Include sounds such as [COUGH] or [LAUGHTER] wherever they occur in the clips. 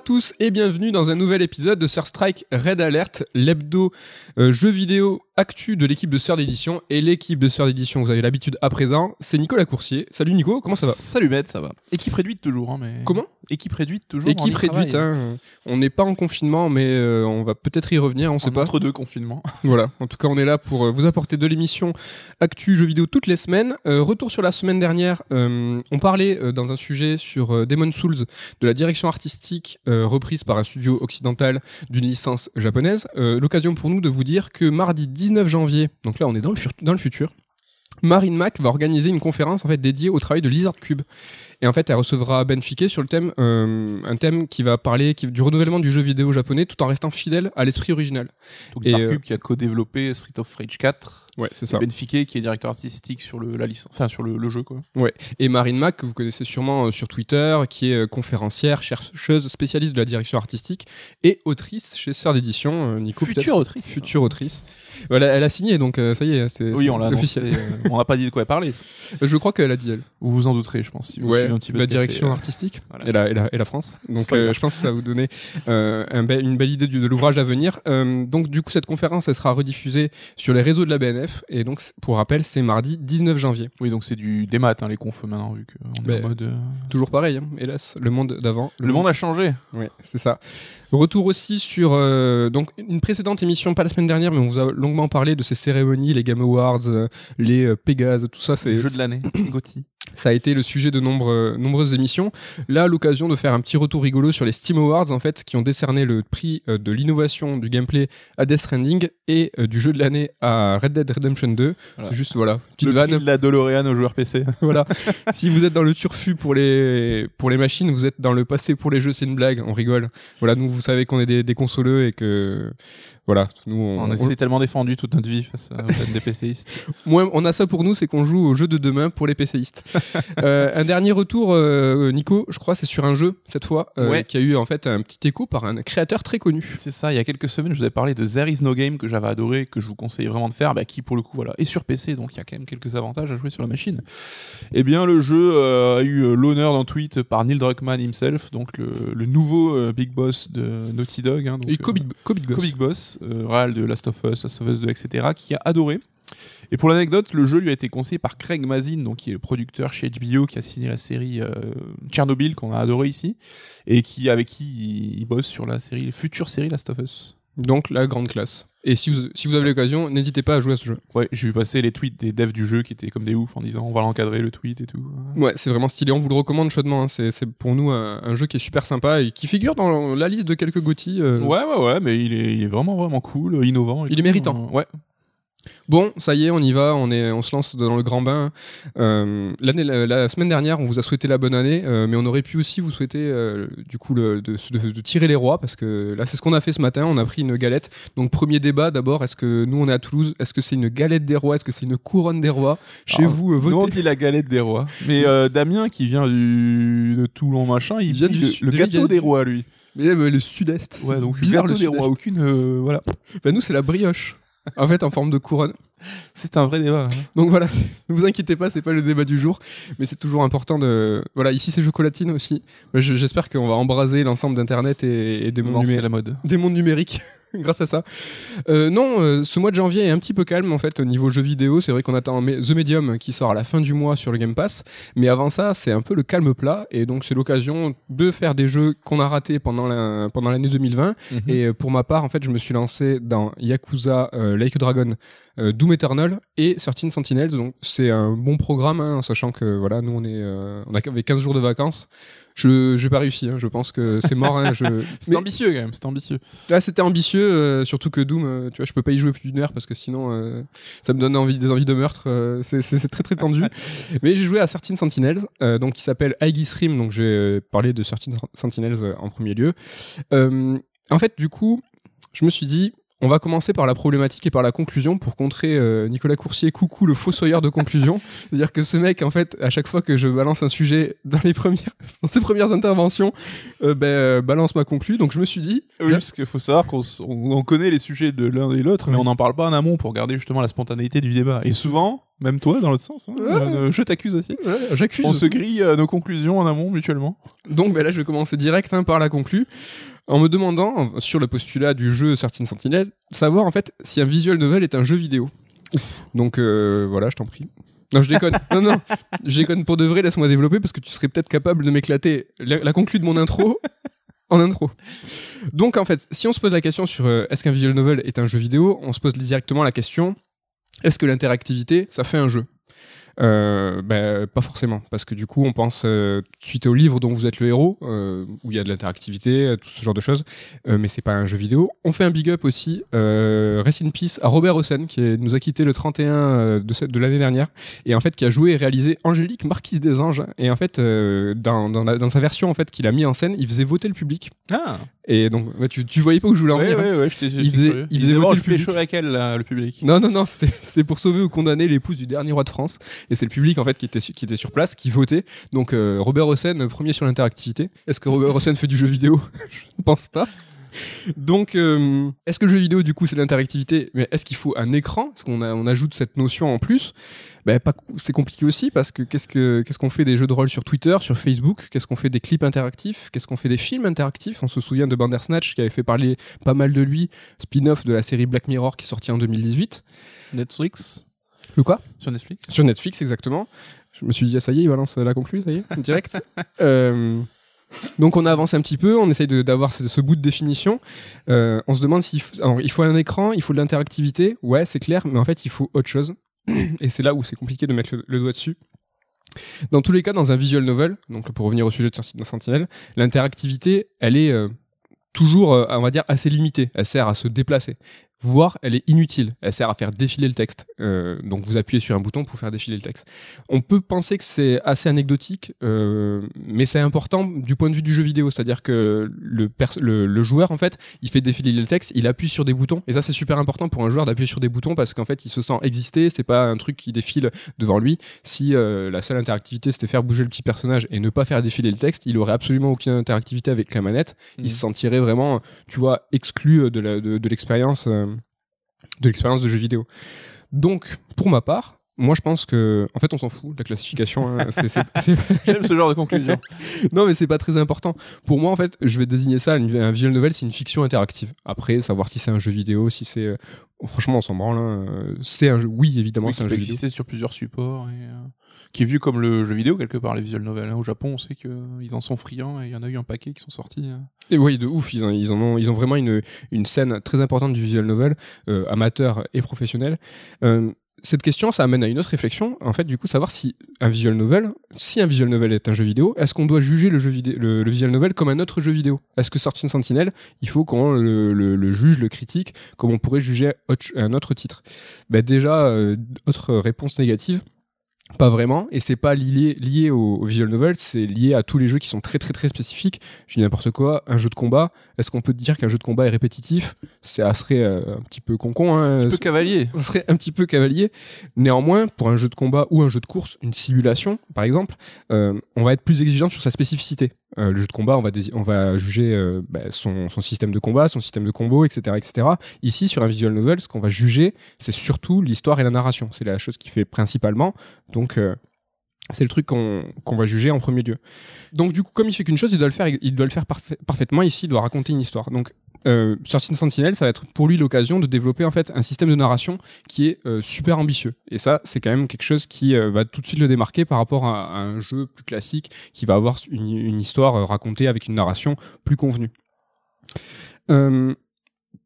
Tous et bienvenue dans un nouvel épisode de Sur Strike Red Alert, l'hebdo euh, jeu vidéo actu de l'équipe de Sœur d'édition. Et l'équipe de Sœur d'édition, vous avez l'habitude à présent, c'est Nicolas Coursier. Salut Nico, comment ça va Salut Maître, ça va. Équipe réduite toujours, hein, mais. Comment Équipe réduite toujours. Équipe réduite, hein. on n'est pas en confinement, mais euh, on va peut-être y revenir, on sait En pas. Entre deux confinements. [LAUGHS] Voilà, en tout cas, on est là pour euh, vous apporter de l'émission Actu Jeux vidéo toutes les semaines. Euh, retour sur la semaine dernière, euh, on parlait dans un sujet sur Demon Souls de la direction artistique reprise par un studio occidental d'une licence japonaise. L'occasion pour nous de vous dire que mardi 19 janvier, donc là on est dans le, fur- dans le futur, Marine Mac va organiser une conférence en fait dédiée au travail de Lizard Cube. Et en fait, elle recevra Ben Fiquet sur le thème, euh, un thème qui va parler qui- du renouvellement du jeu vidéo japonais tout en restant fidèle à l'esprit original. Donc Et, Sarkub euh, qui a co-développé Street of Rage 4. Ouais, c'est ça. Ben Fiquet qui est directeur artistique sur le, la licence, enfin sur le, le jeu quoi. Et Marine Mac, que vous connaissez sûrement euh, sur Twitter, qui est euh, conférencière, chercheuse, spécialiste de la direction artistique et autrice chez Sœur d'édition. euh, Nico, Future autrice. Future autrice. Voilà, elle a signé, donc ça y est, c'est Oui, on l'a officiel. euh, on n'a pas dit de quoi elle parlait. Je crois qu'elle a dit, elle. Vous vous en douterez, je pense. Si vous Ouais, un petit peu la direction fait, artistique voilà. et, la, et, la, et la France. Donc euh, je pense que ça va vous donner euh, un une belle idée de l'ouvrage à venir. Donc du coup, cette conférence, elle sera rediffusée sur les réseaux de la BNF. Et donc, pour rappel, c'est mardi 19 janvier. Oui, donc c'est du des maths hein, les confs maintenant vu qu'on est en mode. euh, Toujours pareil, hein, hélas, le monde d'avant. Le monde a changé. Oui, c'est ça. Retour aussi sur euh, donc une précédente émission, pas la semaine dernière, mais on vous a longuement parlé de ces cérémonies, les Game Awards, euh, les Pégases, tout ça. C'est Jeu de l'année. Gotti. Ça a été le sujet de nombre- nombreuses émissions. Là, l'occasion de faire un petit retour rigolo sur les Steam Awards, en fait, qui ont décerné le prix euh, de l'innovation du gameplay à Death Stranding et euh, du jeu de l'année à Red Dead Redemption 2. Voilà. C'est Juste voilà, petite Le prix de la DeLorean aux joueurs PC. [LAUGHS] voilà. si vous êtes dans le turfu pour les pour les machines, vous êtes dans le passé pour les jeux, c'est une blague. On rigole. Voilà, nous, vous savez qu'on est des, des consoleux et que voilà, nous, on, On, on- s'est tellement défendu toute notre vie face à des PCistes. Moi, on a ça pour nous, c'est qu'on joue au jeu de demain pour les PCistes. Euh, un dernier retour, euh, Nico, je crois, c'est sur un jeu cette fois euh, Ouais. qui a eu en fait un petit écho par un créateur très connu. C'est ça, il y a quelques semaines, je vous avais parlé de There is no game que j'avais adoré, que je vous conseille vraiment de faire, bah, qui pour le coup voilà, est sur PC, donc il y a quand même quelques avantages à jouer sur la machine. Eh bien, le jeu a eu l'honneur d'un tweet par Neil Druckmann himself, donc le, le nouveau big boss de Naughty Dog. hein, donc, Et Covid, Covid euh, Ghost. co-big boss, de Last of Us, Last of Us 2, etc., qui a adoré. Et pour l'anecdote, le jeu lui a été conseillé par Craig Mazin, donc qui est le producteur chez HBO, qui a signé la série euh, Tchernobyl qu'on a adoré ici, et qui avec qui il, bosse sur la série, future série Last of Us. Donc la grande classe. Et si vous, si vous avez l'occasion, n'hésitez pas à jouer à ce jeu. Ouais, j'ai vu passer les tweets des devs du jeu qui étaient comme des oufs en disant on va l'encadrer le tweet et tout. Ouais, c'est vraiment stylé. On vous le recommande chaudement. hein. C'est pour nous un, un jeu qui est super sympa et qui figure dans la liste de quelques GOTY. euh. Ouais, ouais, ouais, mais il est, il est vraiment, vraiment cool, innovant. et Il est méritant. Euh, ouais. Bon, ça y est, on y va, on, est, on se lance dans le grand bain. Euh, la, la semaine dernière, on vous a souhaité la bonne année, euh, mais on aurait pu aussi vous souhaiter euh, du coup le- de, de- de tirer les rois, parce que là, c'est ce qu'on a fait ce matin. On a pris une galette. Donc, premier débat d'abord, est-ce que nous, on est à Toulouse, est-ce que c'est une galette des rois, est-ce que c'est une couronne des rois Chez Alors, vous, euh, Nous, on votez. dit la galette des rois. Mais Damien, qui vient du, de Toulon, machin, il, Il vient dit du le- le gâteau des rois, lui. Mais le sud-est. Ouais, donc bizarre gâteau le des sud-est. rois, aucune. voilà. Bah, nous, c'est la brioche. En fait, en forme de couronne. C'est un vrai débat. hein. Donc voilà, [LAUGHS] ne vous inquiétez pas, c'est pas le débat du jour, mais c'est toujours important de. Voilà, ici c'est chocolatine aussi. Je- J'espère qu'on va embraser l'ensemble d'Internet et, mondes la mode. des mondes numériques [LAUGHS] [LAUGHS] grâce à ça. Euh, non, euh, ce mois de janvier est un petit peu calme en fait au niveau jeux vidéo. C'est vrai qu'on attend The Medium qui sort à la fin du mois sur le Game Pass, mais avant ça, c'est un peu le calme plat et donc c'est l'occasion de faire des jeux qu'on a ratés pendant la- pendant l'année 2020. Et euh, pour ma part, en fait, je me suis lancé dans Yakuza euh, Like a Dragon, Doom Eternal et 13 Sentinels. Donc c'est un bon programme, hein, en sachant que voilà, nous on est, on avait 15 jours de vacances. Je j'ai pas réussi, hein, je pense que c'est mort. hein, je... C'est [LAUGHS] Mais- ambitieux quand même, c'est ambitieux. ah, c'était ambitieux, euh, surtout que Doom, euh, tu vois, je peux pas y jouer plus d'une heure parce que sinon euh, ça me donne envie, des envies de meurtre. euh, c'est- très très tendu. [LAUGHS] Mais j'ai joué à 13 Sentinels, euh, donc qui s'appelle Aegis Rim, donc j'ai parlé de 13 Sentinels en premier lieu. Euh, en fait, du coup, je me suis dit, On va commencer par la problématique et par la conclusion pour contrer euh, Nicolas Coursier, coucou le fossoyeur de conclusion. [LAUGHS] C'est-à-dire que ce mec, en fait, à chaque fois que je balance un sujet dans les premières, [LAUGHS] dans ses premières interventions, euh, ben, euh, balance ma conclu. Donc je me suis dit, Oui, parce qu'il faut savoir qu'on on, connaît les sujets de l'un et l'autre, mais on n'en parle pas en amont pour garder justement la spontanéité du débat. Et souvent, même toi, dans l'autre sens, hein, Ouais. euh, je t'accuse aussi. ouais, j'accuse. On se grille euh, nos conclusions en amont mutuellement. Donc ben là, je vais commencer direct hein, par la conclu, en me demandant, sur le postulat du jeu Certain Sentinel, savoir en fait si un visual novel est un jeu vidéo. Donc euh, voilà, je t'en prie. Non, je déconne. [LAUGHS] non, non, je déconne pour de vrai, laisse-moi développer parce que tu serais peut-être capable de m'éclater la, la conclu de mon intro [LAUGHS] en intro. Donc en fait, si on se pose la question sur euh, est-ce qu'un visual novel est un jeu vidéo, on se pose directement la question est-ce que l'interactivité, ça fait un jeu? Euh, ben, pas forcément, parce que du coup, on pense euh, suite au livre dont vous êtes le héros, euh, où il y a de l'interactivité, euh, tout ce genre de choses, mais c'est pas un jeu vidéo. On fait un big up aussi, Rest in Peace, à Robert Hossein, qui est- nous a quitté le 31 euh, de, de l'année dernière, et en fait qui a joué et réalisé Angélique, Marquise des Anges, et en fait, dans, dans, la- dans sa version en fait qu'il a mis en scène, il faisait voter le public. Ah, Et donc, ouais, tu, tu voyais pas où je voulais en ouais, venir. hein. ouais, ouais, j'étais j'étais Il faisait- il Il faisait voter le je public. avec elle, là, le public. Non, non, non, c'était [LAUGHS] c'était pour sauver ou condamner l'épouse du dernier roi de France. Et c'est le public, en fait, qui était, qui était sur place, qui votait. Donc, euh, Robert Hossein, euh, premier sur l'interactivité. Est-ce que Robert [LAUGHS] Hossein fait du jeu vidéo? [LAUGHS] Je ne pense pas. Donc, euh, est-ce que le jeu vidéo, du coup, c'est l'interactivité? Mais est-ce qu'il faut un écran? Est-ce qu'on on ajoute cette notion en plus? Ben, C'est compliqué aussi parce que qu'est-ce que- qu'est-ce qu'on fait des jeux de rôle sur Twitter, sur Facebook? Qu'est-ce qu'on fait des clips interactifs? Qu'est-ce qu'on fait des films interactifs? On se souvient de Bandersnatch qui avait fait parler pas mal de lui, spin-off de la série Black Mirror qui est sortie en 2018. Netflix Le quoi? Sur Netflix Sur Netflix, exactement. Je me suis dit, ah, ça y est, il balance la conclue, ça y est, direct. [LAUGHS] Euh, donc on avance un petit peu, on essaye de- d'avoir ce, ce bout de définition. Euh, on se demande s'il il faut un écran, il faut de l'interactivité, ouais, c'est clair, mais en fait, il faut autre chose. Et c'est là où c'est compliqué de mettre le, le doigt dessus. Dans tous les cas, dans un visual novel, donc pour revenir au sujet de Sentinel- Sentinelle, l'interactivité, elle est euh, toujours, euh, on va dire, assez limitée. Elle sert à se déplacer. Voire, elle est inutile. Elle sert à faire défiler le texte. Euh, donc, vous appuyez sur un bouton pour faire défiler le texte. On peut penser que c'est assez anecdotique, euh, mais c'est important du point de vue du jeu vidéo. C'est-à-dire que le, pers- le, le joueur, en fait, il fait défiler le texte, il appuie sur des boutons. Et ça, c'est super important pour un joueur d'appuyer sur des boutons parce qu'en fait, il se sent exister. C'est pas un truc qui défile devant lui. Si euh, la seule interactivité, c'était faire bouger le petit personnage et ne pas faire défiler le texte, il aurait absolument aucune interactivité avec la manette. Il se sentirait vraiment, tu vois, exclu de la- de- de l'expérience de l'expérience de jeu vidéo. Donc, pour ma part, moi je pense que, en fait, on s'en fout de la classification. hein. [LAUGHS] C'est- c'est- c'est- J'aime ce genre de conclusion. [LAUGHS] non, mais c'est pas très important. Pour moi, en fait, je vais désigner ça une- un visual novel, c'est une fiction interactive. Après, savoir si c'est un jeu vidéo, si c'est, euh, franchement, on s'en branle. hein. Euh, C'est un jeu. Oui, évidemment, Oui, c'est un peut jeu vidéo. exister sur plusieurs supports et euh, qui est vu comme le jeu vidéo quelque part les visual novels. hein. Au Japon, on sait qu'ils en sont friands et il y en a eu un paquet qui sont sortis. Et oui, de ouf. Ils, en, ils, en ont, ils ont vraiment une, une scène très importante du visual novel, euh, amateur et professionnel. Euh, cette question, ça amène à une autre réflexion. En fait, du coup, savoir si un visual novel, si un visual novel est un jeu vidéo, est-ce qu'on doit juger le, jeu le, visual novel comme un autre jeu vidéo? Est-ce que Sorting Sentinel, il faut qu'on le, juge, le critique, comme on pourrait juger un autre titre? Ben Déjà, euh, autre réponse négative. Pas vraiment, et c'est pas lié, lié au, au visual novel, c'est lié à tous les jeux qui sont très très très spécifiques. Je dis n'importe quoi, un jeu de combat, est-ce qu'on peut dire qu'un jeu de combat est répétitif? Ça serait euh, un petit peu concon, hein, Un peu cavalier. ça serait un petit peu cavalier. Néanmoins, pour un jeu de combat ou un jeu de course, une simulation par exemple, euh, on va être plus exigeant sur sa spécificité. Euh, le jeu de combat, on va, on va juger euh, bah, son, son système de combat, son système de combo, etc., etc. Ici, sur un visual novel, ce qu'on va juger, c'est surtout l'histoire et la narration. C'est la chose qui fait principalement. Donc, euh, c'est le truc qu'on va juger en premier lieu. Donc, du coup, comme il fait qu'une chose, il doit le faire, il doit le faire parfait- parfaitement. Ici, il doit raconter une histoire. Donc, euh, Sin Sentinel, ça va être pour lui l'occasion de développer en fait un système de narration qui est euh, super ambitieux. Et ça, c'est quand même quelque chose qui euh, va tout de suite le démarquer par rapport à, un jeu plus classique qui va avoir une, histoire euh, racontée avec une narration plus convenue.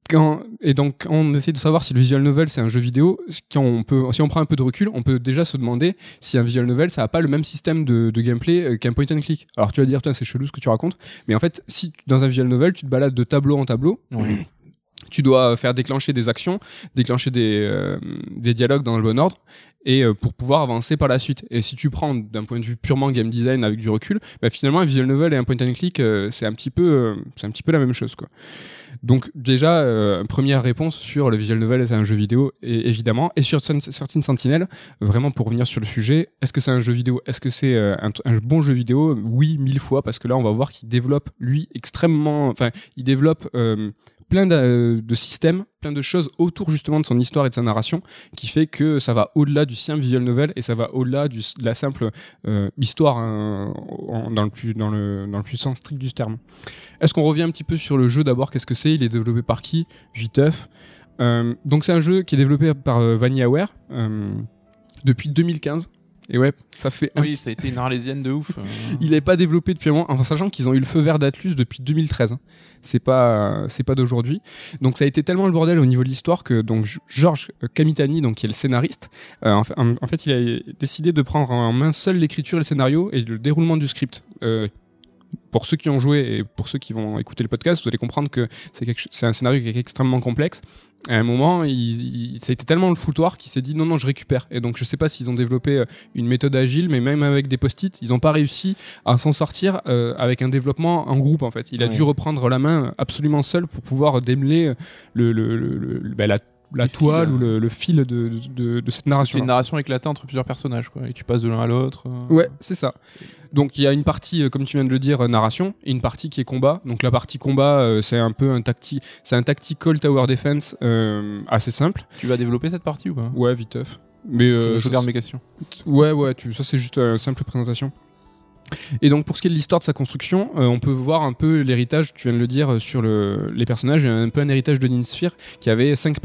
Quand, et donc, quand on essaie de savoir si le visual novel c'est un jeu vidéo, quand on peut, si on prend un peu de recul, on peut déjà se demander si un visual novel ça n'a pas le même système de, de gameplay euh, qu'un point and click. Alors tu vas dire, c'est chelou ce que tu racontes, mais en fait, si dans un visual novel tu te balades de tableau en tableau, Oui. [CLEARS THROAT] tu dois faire déclencher des actions, déclencher des, euh, des dialogues dans le bon ordre, et euh, pour pouvoir avancer par la suite. Et si tu prends d'un point de vue purement game design avec du recul, bah, finalement un visual novel et un point and click, c'est un petit peu, c'est un petit peu la même chose, quoi. Donc déjà, euh, première réponse sur le visual novel, c'est un jeu vidéo, et, évidemment. Et sur Certain Sentinel, vraiment pour revenir sur le sujet, est-ce que c'est un jeu vidéo? Est-ce que c'est euh, un, bon jeu vidéo? Oui, mille fois, parce que là, on va voir qu'il développe, lui, extrêmement... Enfin, il développe euh, plein de, de systèmes, plein de choses autour justement de son histoire et de sa narration, qui fait que ça va au-delà du simple visual novel et ça va au-delà de la simple euh, histoire hein, dans, le plus, dans, sens strict du terme. Est-ce qu'on revient un petit peu sur le jeu d'abord? Qu'est-ce que c'est? Il est développé par qui? Viteuf. Euh, donc c'est un jeu qui est développé par euh, VanillaWare euh, depuis 2015. Et ouais, ça fait Oui, ça a été une arlésienne de ouf. [LAUGHS] il n'est pas développé depuis un moment, en sachant qu'ils ont eu le feu vert d'Atlus depuis 2013. hein. C'est pas, c'est pas d'aujourd'hui. Donc ça a été tellement le bordel au niveau de l'histoire que donc Georges Kamitani, donc qui est le scénariste, euh, en, fait, en- en fait, il a décidé de prendre en main seul l'écriture et le scénario et le déroulement du script. Euh, pour ceux qui ont joué et pour ceux qui vont écouter le podcast, vous allez comprendre que c'est un scénario qui est extrêmement complexe. À un moment, il, il- ça a été tellement le foutoir qu'il s'est dit non, non, je récupère. Et donc, je sais pas s'ils ont développé euh, une méthode agile, mais même avec des post-it, ils n'ont pas réussi à s'en sortir euh, avec un développement en groupe, en fait. Il a Ouais. dû reprendre la main absolument seul pour pouvoir démêler le, le- le- le- bah, la, la Les toile fils, ou le, le fil de, de- cette narration. C'est une narration éclatée entre plusieurs personnages, quoi. Et tu passes de l'un à l'autre. euh. Ouais, c'est ça. Donc il y a une partie, euh, comme tu viens de le dire, euh, narration, et une partie qui est combat. Donc la partie combat, euh, c'est un peu un tacti, c'est un tactical tower defense euh, assez simple. Tu vas développer cette partie ou pas? Ouais, viteuf. Mais euh, je, je garde mes questions. Ouais, ouais, tu, ça c'est juste euh, une simple présentation. Et donc pour ce qui est de l'histoire de sa construction, euh, on peut voir un peu l'héritage, tu viens de le dire, euh, sur le, les personnages, un peu un héritage de Ninsphere qui avait 5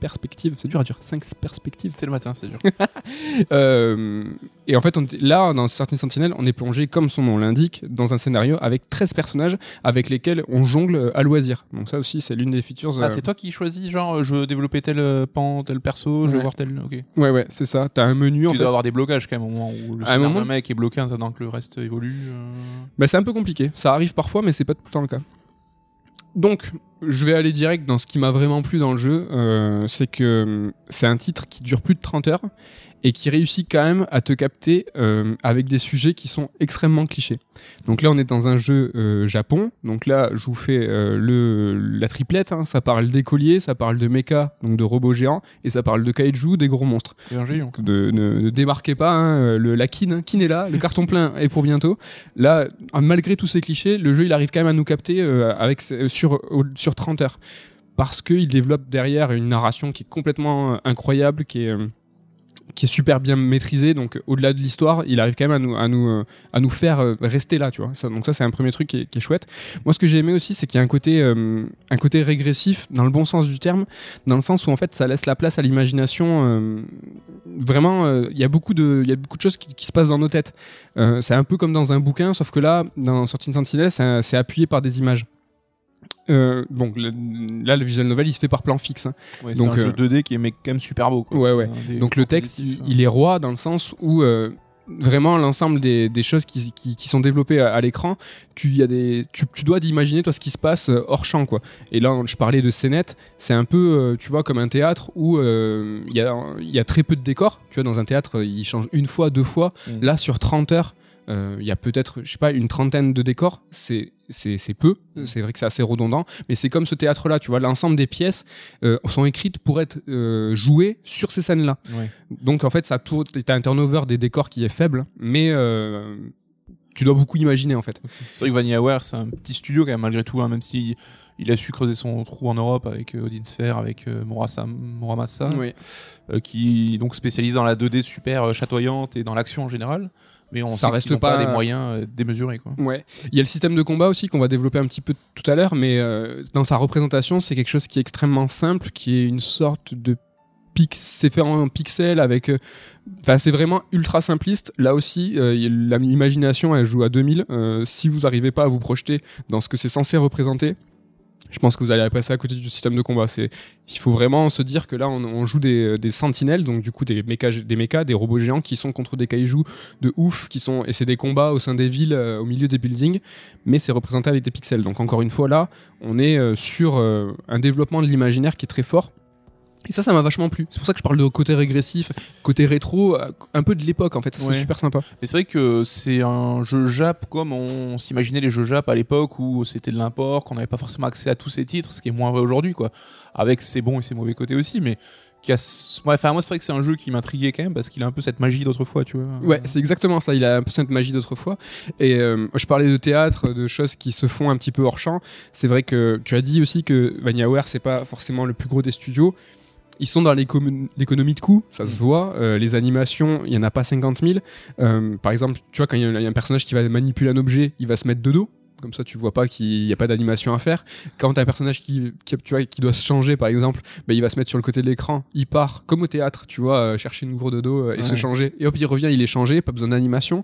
perspectives, c'est dur à dire, 5 perspectives. C'est le matin, c'est dur. [LAUGHS] Euh, et en fait, on là, dans Certain Sentinel, on est plongé, comme son nom l'indique, dans un scénario avec 13 personnages avec lesquels on jongle à loisir. Donc ça aussi, c'est l'une des features. euh, Ah, c'est toi qui choisis, genre, je veux développer tel pan, tel perso, je veux voir tel. Ok. Ouais, ouais, c'est ça. T'as un menu en tu fait. dois avoir des blocages quand même au moment où le À un scénario moment- d'un mec est bloqué en attendant que le reste évolue. euh. Bah, c'est un peu compliqué. Ça arrive parfois, mais c'est pas tout le temps le cas. Donc, je vais aller direct dans ce qui m'a vraiment plu dans le jeu. euh, c'est que hum, c'est un titre qui dure plus de 30 heures et qui réussit quand même à te capter euh, avec des sujets qui sont extrêmement clichés. Donc là, on est dans un jeu euh, Japon. Donc là, je vous fais euh, le, la triplette. hein. Ça parle d'écoliers, ça parle de mecha, donc de robots géants, et ça parle de kaiju, des gros monstres. De, ne, ne démarquez pas, hein, le, la kin, hein, kin est là, le carton plein est pour bientôt. Là, euh, malgré tous ces clichés, le jeu il arrive quand même à nous capter avec, sur, sur 30 heures. Parce qu'il développe derrière une narration qui est complètement incroyable, qui est, qui est super bien maîtrisée. Donc euh, au-delà de l'histoire, il arrive quand même à nous, à nous, euh, à nous faire euh, rester là, tu vois. Donc ça c'est un premier truc qui est, chouette. Moi ce que j'ai aimé aussi, c'est qu'il y a un côté, un côté régressif, dans le bon sens du terme, dans le sens où en fait ça laisse la place à l'imagination. vraiment, il y a beaucoup de, y a beaucoup de choses qui, qui se passent dans nos têtes. C'est un peu comme dans un bouquin, sauf que là, dans Sentinel, c'est c'est appuyé par des images. Euh, bon, le- là, le visual novel, il se fait par plan fixe. hein. Ouais, Donc, c'est un euh, jeu 2D qui est mais quand même super beau. Quoi. Ouais, ouais. des Donc le texte, il, positifs, il est roi dans le sens où euh, vraiment l'ensemble des, des choses qui, qui- qui sont développées à, à l'écran, tu, y a des, tu, tu dois d'imaginer toi ce qui se passe euh, hors champ quoi. Et là, je parlais de scénette, c'est un peu, euh, tu vois, comme un théâtre où euh, il y, a, il y a très peu de décors. Tu vois, dans un théâtre, il change une fois, deux fois. Mm. Là, sur 30 heures, euh, il y a peut-être, je sais pas, une trentaine de décors. C'est c'est peu. C'est vrai que c'est assez redondant, mais c'est comme ce théâtre-là. Tu vois, l'ensemble des pièces euh, sont écrites pour être euh, jouées sur ces scènes-là. Ouais. Donc en fait, ça tourne. T'as un turnover des décors qui est faible, mais euh, tu dois beaucoup imaginer en fait. C'est vrai que VanillaWare, c'est un petit studio quand même, malgré tout, hein, même si il a su creuser son trou en Europe avec euh, Odin Sphere, avec euh, Muramasa, Oui. euh, qui est donc spécialise dans la 2D super euh, chatoyante et dans l'action en général. Mais on Ça sait reste pas des moyens euh, démesurés. Quoi. Ouais. Il y a le système de combat aussi qu'on va développer un petit peu tout à l'heure, mais euh, dans sa représentation, c'est quelque chose qui est extrêmement simple, qui est une sorte de c'est fait en pixels avec. euh, Enfin, c'est vraiment ultra simpliste. Là aussi, euh, l'imagination, elle joue à 2000. Euh, si vous n'arrivez pas à vous projeter dans ce que c'est censé représenter, je pense que vous allez passer à côté du système de combat. Il faut vraiment se dire que là, on, joue des, des sentinelles, donc du coup des mechas, des robots géants qui sont contre des kaijus de ouf, qui sont et c'est des combats au sein des villes, euh, au milieu des buildings, mais c'est représenté avec des pixels. Donc encore une fois là, on est euh, sur euh, un développement de l'imaginaire qui est très fort. Et ça, ça m'a vachement plu. C'est pour ça que je parle de côté régressif, côté rétro, euh, un peu de l'époque en fait. Ça, Ouais. C'est super sympa. Mais c'est vrai que c'est un jeu Jap comme on s'imaginait les jeux Jap à l'époque où c'était de l'import, qu'on n'avait pas forcément accès à tous ces titres, ce qui est moins vrai aujourd'hui, quoi. Avec ses bons et ses mauvais côtés aussi, mais qui a. Ouais, enfin, moi, c'est vrai que c'est un jeu qui m'intriguait quand même parce qu'il a un peu cette magie d'autrefois, tu vois. Ouais, c'est exactement ça. Il a un peu cette magie d'autrefois. Et euh, je parlais de théâtre, de choses qui se font un petit peu hors champ. C'est vrai que tu as dit aussi que VanillaWare, c'est pas forcément le plus gros des studios. Ils sont dans l'écono- l'économie de coûts, ça se voit. Euh, les animations, il y en a pas 50 000. Euh, par exemple, tu vois, quand il y, a il y a un personnage qui va manipuler un objet, il va se mettre de dos. Comme ça, tu vois pas qu'il n'y a pas d'animation à faire. Quand t'as un personnage qui, qui, tu vois, qui doit se changer, par exemple, ben, il va se mettre sur le côté de l'écran. Il part, comme au théâtre, tu vois, euh, chercher une gourde de dos et se changer. Et hop, il revient, il est changé, pas besoin d'animation.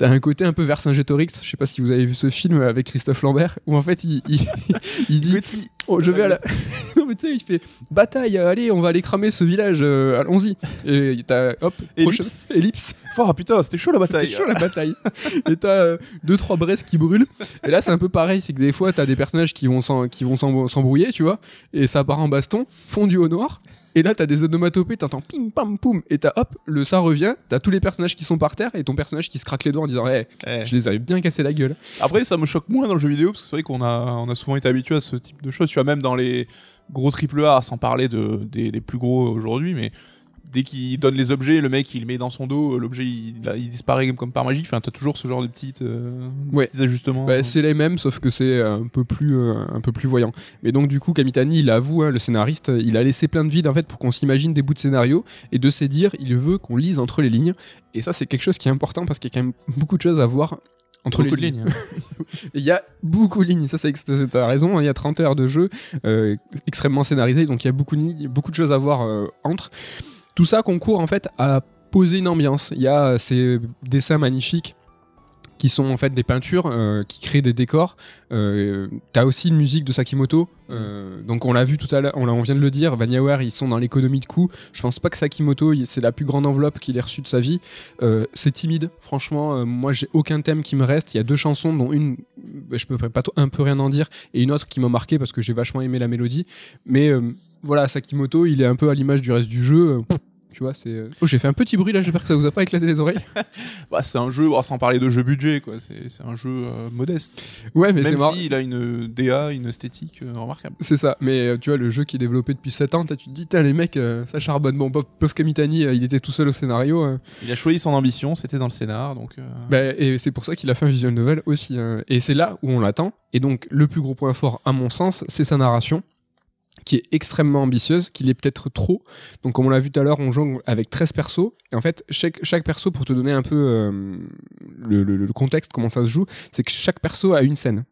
T'as un côté un peu Vercingétorix, je sais pas si vous avez vu ce film avec Christophe Lambert, où en fait il, il, [LAUGHS] il dit oh, Je vais à la. [LAUGHS] non, mais tu sais, il fait Bataille, allez, on va aller cramer ce village, euh, allons-y. Et t'as, hop, Ellipse. ellipse. Oh putain, c'était chaud la bataille. C'était chaud la bataille. et t'as euh, deux trois braises qui brûlent. Et là c'est un peu pareil, c'est que des fois t'as des personnages qui vont s'embrouiller, tu vois, et ça part en baston, fondu au noir. Et là t'as des onomatopées, t'entends pim pam poum, et t'as hop, le ça revient, t'as tous les personnages qui sont par terre et ton personnage qui se craque les doigts en disant, hey, Eh. je les avais bien cassé la gueule. Après, ça me choque moins dans le jeu vidéo parce que c'est vrai qu'on a, on a souvent été habitué à ce type de choses. Tu vois, même dans les gros triple A, sans parler de, des, des plus gros aujourd'hui, mais dès qu'il donne les objets, le mec il le met dans son dos, l'objet il, disparaît comme, par magie. Enfin, t'as toujours ce genre de petites, euh, Ouais. petits ajustements. Bah, c'est les mêmes, sauf que c'est un peu plus, euh, un peu plus voyant. Mais donc du coup, Kamitani, il avoue, hein, le scénariste, il a laissé plein de vide en fait pour qu'on s'imagine des bouts de scénario et de se dire, il veut qu'on lise entre les lignes. Et ça, c'est quelque chose qui est important parce qu'il y a quand même beaucoup de choses à voir entre Beaucoup les de lignes. lignes. [LAUGHS] Il y a beaucoup de lignes. Ça, c'est t'as raison. hein, Il y a 30 heures de jeu euh, extrêmement scénarisé, donc il y a beaucoup de lignes, beaucoup de choses à voir euh, entre. Tout ça concourt en fait à poser une ambiance. Il y a euh, ces dessins magnifiques qui sont en fait des peintures euh, qui créent des décors. Euh, T'as aussi une musique de Sakimoto. euh, donc on l'a vu tout à l'heure, on, vient de le dire. VanillaWare, ils sont dans l'économie de coûts. Je pense pas que Sakimoto, c'est la plus grande enveloppe qu'il ait reçue de sa vie. C'est timide, franchement. moi, j'ai aucun thème qui me reste. Il y a deux chansons, dont une, bah, je peux pas un peu rien en dire, et une autre qui m'a marqué parce que j'ai vachement aimé la mélodie. Mais voilà, Sakimoto, il est un peu à l'image du reste du jeu. Tu vois, c'est. Oh, j'ai fait un petit bruit là. J'espère que ça vous a pas éclaté les oreilles. [LAUGHS] Bah, c'est un jeu, oh, sans parler de jeu budget, quoi. C'est un jeu euh, modeste. Ouais, mais c'est marrant. s'il a une DA, une esthétique euh, remarquable. C'est ça, mais euh, tu vois, le jeu qui est développé depuis 7 ans, tu te dis, les mecs, euh, ça charbonne. Bon, Pauvre Kamitani, euh, il était tout seul au scénario. euh. Il a choisi son ambition, c'était dans le scénar, donc. euh, Bah, et c'est pour ça qu'il a fait un visual novel aussi. hein. Et c'est là où on l'attend. Et donc, le plus gros point fort, à mon sens, c'est sa narration qui est extrêmement ambitieuse, qu'il est peut-être trop. Donc, comme on l'a vu tout à l'heure, on jongle avec 13 persos. Et en fait, chaque, chaque perso, pour te donner un peu euh, le, le- le contexte, comment ça se joue, c'est que chaque perso a une scène.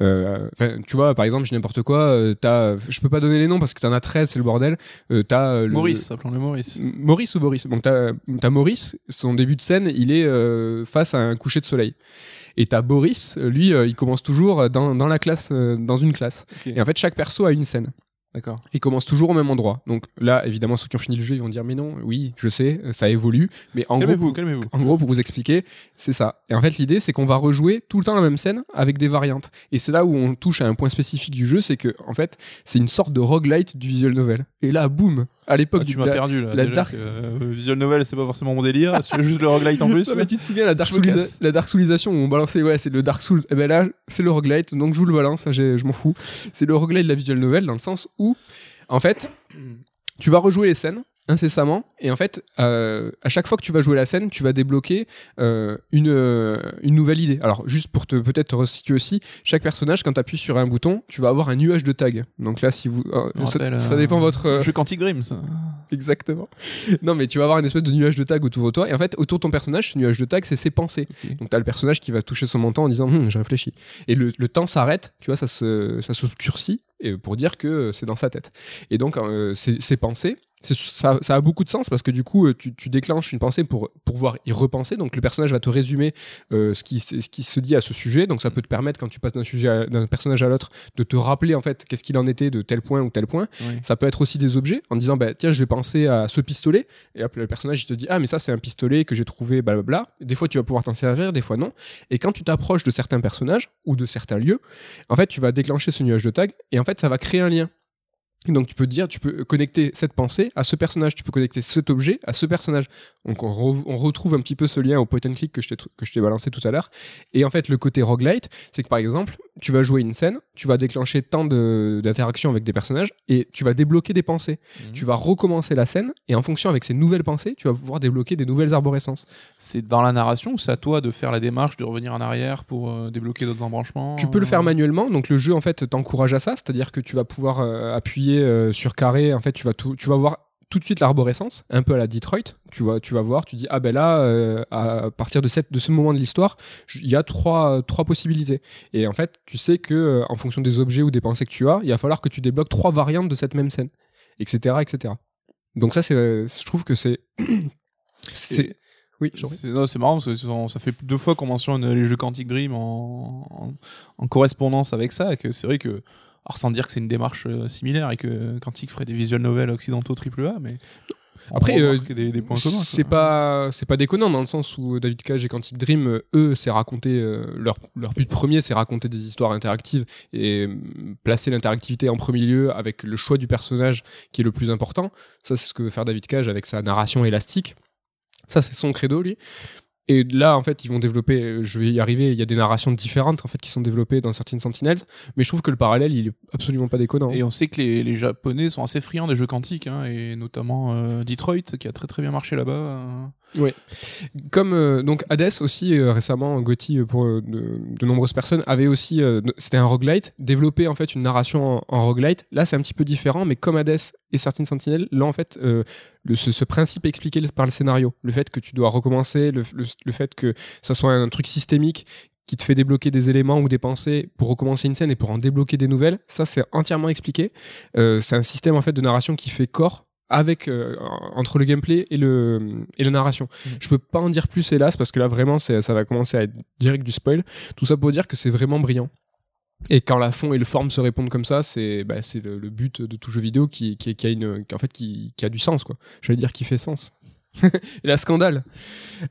Euh, tu vois, par exemple, j'ai n'importe quoi, euh, t'as, je peux pas donner les noms parce que t'en as 13, c'est le bordel. Euh, t'as, le- Maurice, appelons-le Maurice. Maurice ou Boris? Donc t'as as Maurice, son début de scène, il est face à un coucher de soleil. Et t'as Boris, lui, il commence toujours dans, dans la classe, dans une classe. Et en fait, chaque perso a une scène. D'accord. Il commence toujours au même endroit. Donc là, évidemment, ceux qui ont fini le jeu, ils vont dire mais non, oui, je sais, ça évolue. Mais en gros, calmez-vous. en gros, pour vous expliquer, c'est ça. Et en fait, l'idée, c'est qu'on va rejouer tout le temps la même scène avec des variantes. Et c'est là où on touche à un point spécifique du jeu, c'est que, en fait, c'est une sorte de roguelite du visual novel. Et là, boum, à l'époque Ah, du tu m'as la- perdu là. la dark- que, euh, visual novel, c'est pas forcément mon délire. c'est juste le roguelite en [LAUGHS] plus. Non, mais tu te souviens la Dark, Soulisa- la Dark Soulisation où on balançait, ouais, c'est le Dark Souls. Et ben là, c'est le roguelite, donc je vous le balance, hein, je m'en fous. C'est le roguelite de la visual novel dans le sens où, en fait, tu vas rejouer les scènes incessamment et en fait euh, à chaque fois que tu vas jouer la scène tu vas débloquer euh, une, euh, une nouvelle idée alors juste pour te peut-être te resituer aussi chaque personnage quand tu appuies sur un bouton tu vas avoir un nuage de tags donc là si vous ça, rappelle, ça dépend votre Jeu Quantic Dream, ça. Exactement. Non, mais tu vas avoir une espèce de nuage de tag autour de toi. Et en fait, autour de ton personnage, ce nuage de tag, c'est ses pensées. Donc, tu as le personnage qui va toucher son menton en disant Hum, Je réfléchis. Et le, le temps s'arrête, tu vois, ça se, ça pour dire que c'est dans sa tête. Et donc, ces pensées, ça, ça a beaucoup de sens parce que du coup, euh, tu, tu déclenches une pensée pour pouvoir y repenser. Donc, le personnage va te résumer euh, ce, qui, ce qui se dit à ce sujet. Donc, ça peut te permettre, quand tu passes d'un sujet d'un personnage à l'autre, de te rappeler en fait qu'est-ce qu'il en était de tel point ou tel point. Oui. Ça peut être aussi des objets en disant bah, tiens je vais penser à ce pistolet et hop le personnage il te dit ah mais ça c'est un pistolet que j'ai trouvé blablabla. Des fois tu vas pouvoir t'en servir, des fois non. Et quand tu t'approches de certains personnages ou de certains lieux, en fait tu vas déclencher ce nuage de tag et en fait ça va créer un lien. Donc tu peux dire, tu peux connecter cette pensée à ce personnage, tu peux connecter cet objet à ce personnage. Donc on, re- on retrouve un petit peu ce lien au point and click que je t'ai que je t'ai balancé tout à l'heure. Et en fait le côté roguelite, c'est que par exemple, tu vas jouer une scène, tu vas déclencher tant de- d'interactions avec des personnages et tu vas débloquer des pensées. Mhm. Tu vas recommencer la scène et en fonction avec ces nouvelles pensées, tu vas pouvoir débloquer des nouvelles arborescences. C'est dans la narration ou c'est à toi de faire la démarche, de revenir en arrière pour euh, débloquer d'autres embranchements Tu peux le faire euh, manuellement, donc le jeu en fait t'encourage à ça, c'est-à-dire que tu vas pouvoir euh, appuyer sur carré, en fait tu vas tout, tu vas voir tout de suite l'arborescence, un peu à la Detroit. Tu vas, tu vas voir, tu dis ah ben là, euh, à partir de, cette, de ce moment de l'histoire, il y a trois, trois possibilités. Et en fait, tu sais que euh, en fonction des objets ou des pensées que tu as, il va falloir que tu débloques trois variantes de cette même scène, etc., etc. Donc ça, c'est, euh, je trouve que c'est, [COUGHS] c'est, oui. C'est marrant parce que ça ça fait deux fois qu'on mentionne les jeux Quantic Dream en, en, en correspondance avec ça, et que c'est vrai que, alors sans dire que c'est une démarche euh, similaire et que Quantic ferait des visual novels occidentaux AAA, mais Après, euh, des, des. C'est pas, c'est pas déconnant dans le sens où David Cage et Quantic Dream, euh, eux, c'est raconter euh, leur, leur but premier, c'est raconter des histoires interactives et euh, placer l'interactivité en premier lieu avec le choix du personnage qui est le plus important. Ça, c'est ce que veut faire David Cage avec sa narration élastique. Ça, c'est son credo, lui. Et là, en fait, ils vont développer, euh, je vais y arriver, il y a des narrations différentes en fait qui sont développées dans certaines Sentinels, mais je trouve que le parallèle, il est absolument pas déconnant. Et on sait que les, les Japonais sont assez friands des jeux quantiques, hein, et notamment euh, Detroit, qui a très très bien marché là-bas. Euh. Comme euh, donc Hades aussi euh, récemment Gotti euh, pour de, nombreuses personnes avait aussi c'était un roguelite développer en fait une narration en, roguelite là c'est un petit peu différent mais comme Hades et certaines Sentinelles là en fait ce, ce principe expliqué par le scénario le fait que tu dois recommencer le, fait que ça soit un truc systémique qui te fait débloquer des éléments ou des pensées pour recommencer une scène et pour en débloquer des nouvelles ça c'est entièrement expliqué c'est un système en fait de narration qui fait corps avec euh, entre le gameplay et le et la narration. Je peux pas en dire plus hélas parce que là vraiment ça va commencer à être direct du spoil. Tout ça pour dire que c'est vraiment brillant. Et quand la fond et le forme se répondent comme ça, c'est bah, c'est le, le but de tout jeu vidéo qui, qui, qui a une qui, en fait qui, qui a du sens quoi. J'allais dire qui fait sens. [LAUGHS] et la scandale.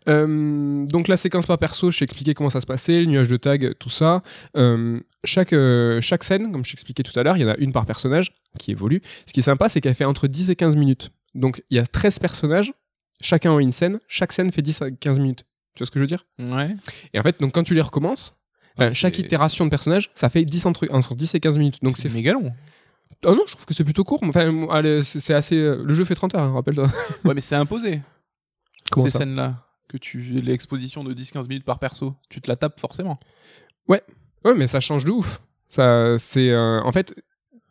Euh, donc la séquence par perso, je t'ai expliqué comment ça se passait, le nuage de tag, tout ça. Euh, chaque, euh, chaque scène, comme je t'expliquais tout à l'heure, il y en a une par personnage qui évolue. Ce qui est sympa, c'est qu'elle fait entre 10 et 15 minutes. Donc il y a 13 personnages, chacun a une scène, chaque scène fait 10 à 15 minutes. Tu vois ce que je veux dire? Ouais. Et en fait, donc quand tu les recommences, Ouais, chaque itération de personnage, ça fait 10 entre, entre 10 et 15 minutes. Donc c'est méga long. Ah non, je trouve que c'est plutôt court. Enfin, c'est assez. euh, Le jeu fait 30 heures, hein, rappelle-toi. [LAUGHS] Ouais, mais c'est imposé. Comment ces scènes-là, que tu l'exposition de 10-15 minutes par perso, tu te la tapes forcément. Ouais, mais ça change de ouf. Ça, c'est euh, en fait.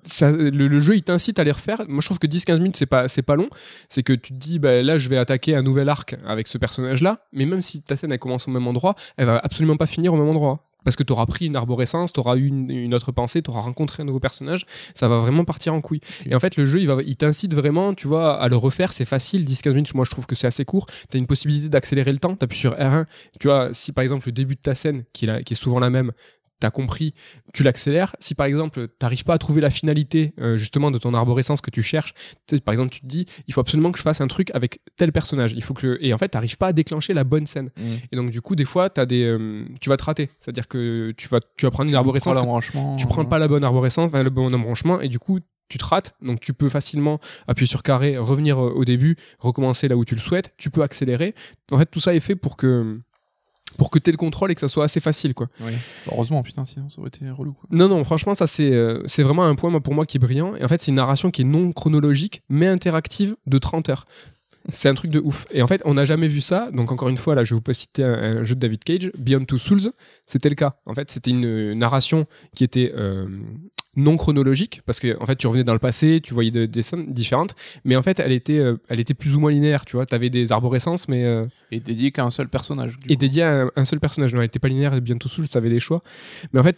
Ça, le, le jeu il t'incite à les refaire. Moi je trouve que 10-15 minutes c'est pas, c'est pas long. C'est que tu te dis bah, là je vais attaquer un nouvel arc avec ce personnage là. Mais même si ta scène elle commence au même endroit, elle va absolument pas finir au même endroit. Parce que tu auras pris une arborescence, tu auras eu une, une autre pensée, tu auras rencontré un nouveau personnage, ça va vraiment partir en couille. Et en fait, le jeu, il, va, il t'incite vraiment, tu vois, à le refaire, c'est facile, 10-15 minutes, moi je trouve que c'est assez court. Tu as une possibilité d'accélérer le temps, tu appuies sur R1. Tu vois, si par exemple le début de ta scène, qui est, la- qui est souvent la même, t'as compris, tu l'accélères. Si par exemple, t'arrives pas à trouver la finalité euh, justement de ton arborescence que tu cherches, tu par exemple, tu te dis, il faut absolument que je fasse un truc avec tel personnage. Il faut que et en fait, t'arrives pas à déclencher la bonne scène. Et donc du coup, des fois, t'as des, euh, tu vas te rater. C'est-à-dire que tu vas, tu vas prendre une arborescence, Prends tu prends pas la bonne arborescence, enfin, le bon embranchement, et du coup, tu te rates. Donc tu peux facilement appuyer sur carré, revenir euh, au début, recommencer là où tu le souhaites. Tu peux accélérer. En fait, tout ça est fait pour que pour que tu aies le contrôle et que ça soit assez facile quoi. Oui. Heureusement, putain, sinon ça aurait été relou. Quoi. Non, non, franchement, ça c'est euh, c'est vraiment un point moi, pour moi qui est brillant. Et en fait, c'est une narration qui est non chronologique, mais interactive de 30 heures. C'est un truc de ouf. Et en fait, on n'a jamais vu ça. Donc, encore une fois, là, je vais vous citer un, un jeu de David Cage, Beyond Two Souls. C'était le cas. En fait, c'était une narration qui était euh, non chronologique, parce que en fait, tu revenais dans le passé, tu voyais de- des scènes différentes, mais en fait, elle était, euh, elle était plus ou moins linéaire. Tu vois, tu avais des arborescences, mais. euh, Et dédié qu'à un seul personnage. et coup. dédié à un, un seul personnage. Non, elle n'était pas linéaire et bientôt Souls, t'avais des choix. Mais en fait,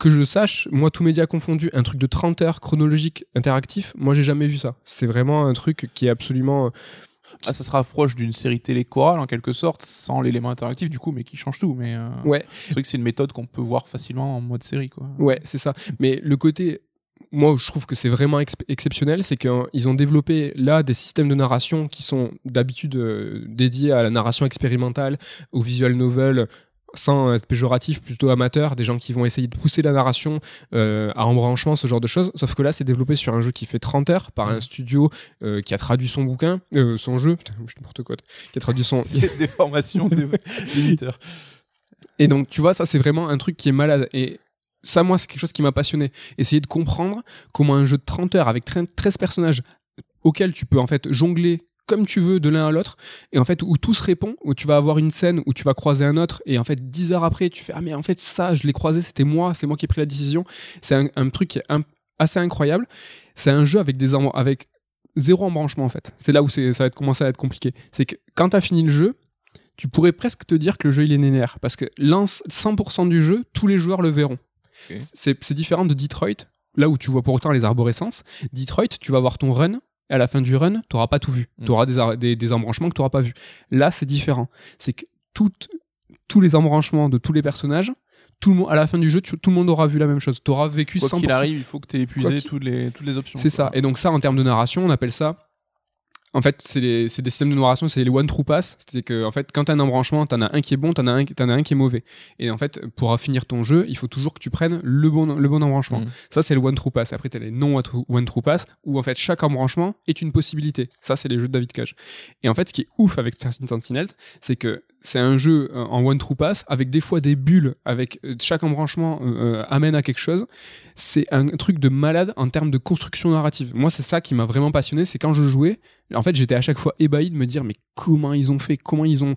que je sache, moi, tous médias confondus, un truc de 30 heures chronologique interactif, moi, j'ai jamais vu ça. C'est vraiment un truc qui est absolument. Ah, ça se rapproche d'une série télé chorale en quelque sorte, sans l'élément interactif du coup, mais qui change tout. Mais euh, Ouais, c'est vrai que c'est une méthode qu'on peut voir facilement en mode série. Quoi. ouais, c'est ça. Mais le côté. Moi, je trouve que c'est vraiment ex- exceptionnel, c'est qu'ils ont développé là des systèmes de narration qui sont d'habitude euh, dédiés à la narration expérimentale, au visual novel. Sans être péjoratif, plutôt amateur, des gens qui vont essayer de pousser la narration euh, à embranchement, ce genre de choses. Sauf que là, c'est développé sur un jeu qui fait 30 heures par un studio euh, qui a traduit son bouquin, euh, son jeu, putain, je n'importe quoi, qui a traduit son. [LAUGHS] des formations [LAUGHS] des éditeurs. Et donc, tu vois, ça, c'est vraiment un truc qui est malade. Et ça, moi, c'est quelque chose qui m'a passionné. Essayer de comprendre comment un jeu de 30 heures avec 13 personnages auxquels tu peux en fait jongler comme tu veux de l'un à l'autre. Et en fait où tout se répond où tu vas avoir une scène où tu vas croiser un autre et en fait dix heures après tu fais ah mais en fait ça je l'ai croisé c'était moi c'est moi qui ai pris la décision. C'est un, truc qui est assez incroyable. C'est un jeu avec des avec zéro embranchement en fait. C'est là où ça va être commencer à être compliqué. C'est que quand tu as fini le jeu tu pourrais presque te dire que le jeu il est linéaire parce que 100% du jeu tous les joueurs le verront. C'est différent de Detroit là où tu vois pour autant les arborescences. Detroit tu vas voir ton run et à la fin du run, tu n'auras pas tout vu. Mm. Tu auras des, des, embranchements que tu n'auras pas vu. Là, c'est différent. C'est que tous les embranchements de tous les personnages, tout le monde, à la fin du jeu, tout le monde aura vu la même chose. Tu auras vécu Quoi qu'il arrive, il faut que tu aies épuisé toutes les, toutes les options. C'est ça. Et donc, ça, en termes de narration, on appelle ça en fait, c'est des systèmes de narration, c'est les one true pass. C'est que, en fait, quand t'as un embranchement, t'en as un qui est bon, t'en as un, as un qui est mauvais. Et en fait, pour finir ton jeu, il faut toujours que tu prennes le bon, le bon embranchement. Mhm. Ça, c'est le one true pass. Après, t'as les non one true pass, où en fait, chaque embranchement est une possibilité. Ça, c'est les jeux de David Cage. Et en fait, ce qui est ouf avec Sentinels, c'est que c'est un jeu euh, en one true pass avec des fois des bulles, avec euh, chaque embranchement euh, amène à quelque chose. C'est un truc de malade en termes de construction narrative. Moi, c'est ça qui m'a vraiment passionné, c'est quand je jouais, en fait, j'étais à chaque fois ébahi de me dire mais comment ils ont fait, comment ils ont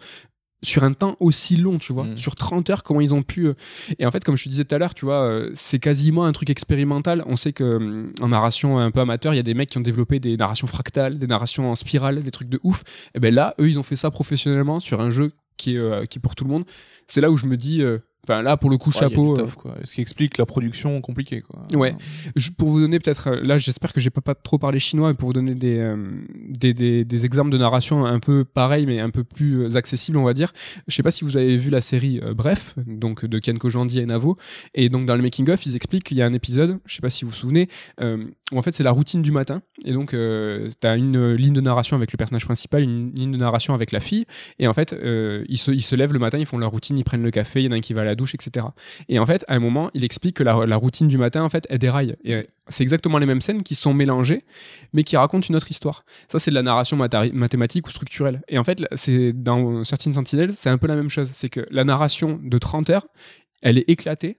sur un temps aussi long, tu vois, mm. sur 30 heures, comment ils ont pu. Et en fait, comme je te disais tout à l'heure, tu vois, c'est quasiment un truc expérimental. On sait que en narration un peu amateur, il y a des mecs qui ont développé des narrations fractales, des narrations en spirale, des trucs de ouf. Et ben là, eux, ils ont fait ça professionnellement sur un jeu qui est, euh, qui est pour tout le monde. C'est là où je me dis, euh, Enfin là pour le coup chapeau. Euh. Ce qui explique la production compliquée quoi. Ouais. pour vous donner peut-être là j'espère que j'ai pas, pas trop parlé chinois mais pour vous donner des, des, des, des, exemples de narration un peu pareils mais un peu plus accessibles on va dire. Je sais pas si vous avez vu la série Bref donc de Ken Kojandi et Navo et donc dans le making of ils expliquent qu'il y a un épisode je sais pas si vous vous souvenez où en fait c'est la routine du matin et donc tu as une ligne de narration avec le personnage principal une ligne de narration avec la fille et en fait ils se ils se lèvent le matin ils font leur routine ils prennent le café il y en a un qui va la douche, etc. Et en fait, à un moment, il explique que la, routine du matin, en fait, elle déraille. Et c'est exactement les mêmes scènes qui sont mélangées, mais qui racontent une autre histoire. Ça, c'est de la narration mathématique ou structurelle. Et en fait, c'est dans Certain Sentinel, c'est un peu la même chose. C'est que la narration de 30 heures, elle est éclatée.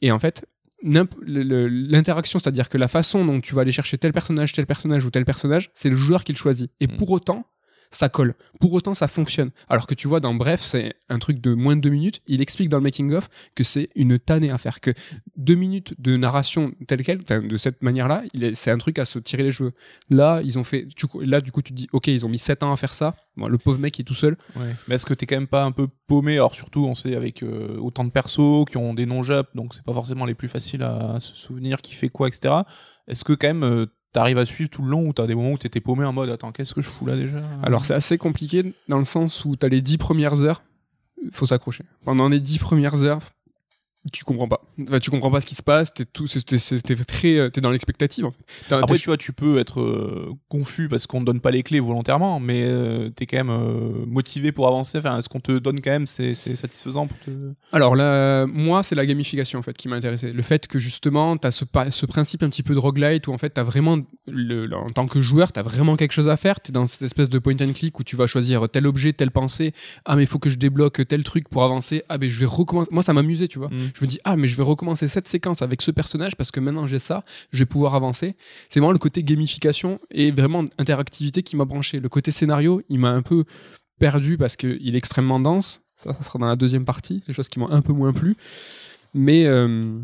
Et en fait, l'interaction, c'est-à-dire que la façon dont tu vas aller chercher tel personnage, tel personnage ou tel personnage, c'est le joueur qui le choisit. Et mm. pour autant, ça colle. Pour autant, ça fonctionne. Alors que tu vois, dans Bref, c'est un truc de moins de deux minutes. Il explique dans le making-of que c'est une tannée à faire. Que deux minutes de narration telle quelle, de cette manière-là, c'est un truc à se tirer les cheveux. Là, ils ont fait. là, du coup, tu te dis, ok, ils ont mis sept ans à faire ça. le pauvre mec est tout seul. Mais est-ce que t'es quand même pas un peu paumé? Alors, surtout, on sait, avec euh, autant de persos qui ont des noms jap, donc c'est pas forcément les plus faciles à, se souvenir qui fait quoi, etc. Est-ce que quand même. Euh, t'arrives à suivre tout le long ou t'as des moments où t'étais paumé en mode attends qu'est-ce que je fous là déjà Alors c'est assez compliqué dans le sens où t'as les dix premières heures, faut s'accrocher. Pendant les dix premières heures, tu comprends pas. Enfin, tu comprends pas ce qui se passe. T'es tout, c'était très, euh, t'es dans l'expectative. En fait. Après, tu vois, tu peux être euh, confus parce qu'on te donne pas les clés volontairement, mais euh, t'es quand même motivé pour avancer. Enfin, est-ce qu'on te donne quand même, c'est satisfaisant pour te... Alors là, moi, c'est la gamification en fait qui m'a intéressé. Le fait que justement, t'as ce, ce principe un petit peu de roguelite où en fait, t'as vraiment, le, en tant que joueur, t'as vraiment quelque chose à faire. T'es dans cette espèce de point and click où tu vas choisir tel objet, telle pensée. Ah, mais il faut que je débloque tel truc pour avancer. Ah, mais je vais recommencer. Moi, ça m'amusait, tu vois. Mmh je me dis ah mais je vais recommencer cette séquence avec ce personnage parce que maintenant j'ai ça, je vais pouvoir avancer. C'est vraiment le côté gamification et vraiment interactivité qui m'a branché. Le côté scénario, il m'a un peu perdu parce qu'il est extrêmement dense. Ça, ça sera dans la deuxième partie, des choses qui m'ont un peu moins plu. Mais euh,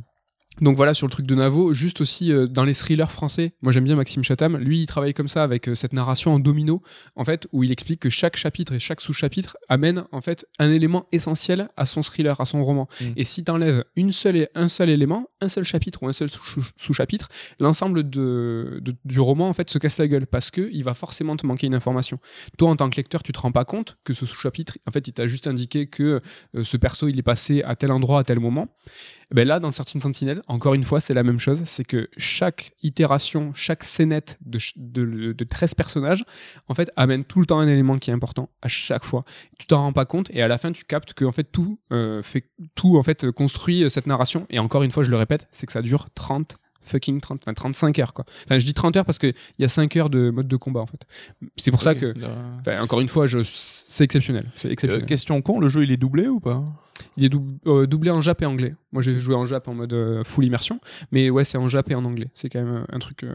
donc voilà sur le truc de Navo, juste aussi euh, dans les thrillers français, moi j'aime bien Maxime Chatham, lui il travaille comme ça avec euh, cette narration en domino, en fait, où il explique que chaque chapitre et chaque sous-chapitre amène en fait un élément essentiel à son thriller, à son roman. Mm. Et si t'enlèves une seule, un seul élément, un seul chapitre ou un seul sous-chapitre, l'ensemble de, du roman en fait se casse la gueule parce que il va forcément te manquer une information. Toi en tant que lecteur, tu te rends pas compte que ce sous-chapitre, en fait, il t'a juste indiqué que euh, ce perso il est passé à tel endroit à tel moment. Ben là, dans Certain Sentinel, encore une fois, c'est la même chose. C'est que chaque itération, chaque scénette de, de, de 13 personnages, en fait, amène tout le temps un élément qui est important à chaque fois. Tu t'en rends pas compte et à la fin, tu captes que en fait, tout, euh, fait, tout en fait, construit euh, cette narration. Et encore une fois, je le répète, c'est que ça dure 30 fucking 30, 35 heures quoi. Enfin je dis 30 heures parce qu'il y a 5 heures de mode de combat en fait. C'est pour ça que, encore une fois, c'est exceptionnel. exceptionnel. Euh, question con, le jeu il est doublé ou pas? Il est doublé en jap et anglais. Moi, j'ai joué en jap en mode euh, full immersion, mais ouais, c'est en jap et en anglais. C'est quand même euh, un truc euh,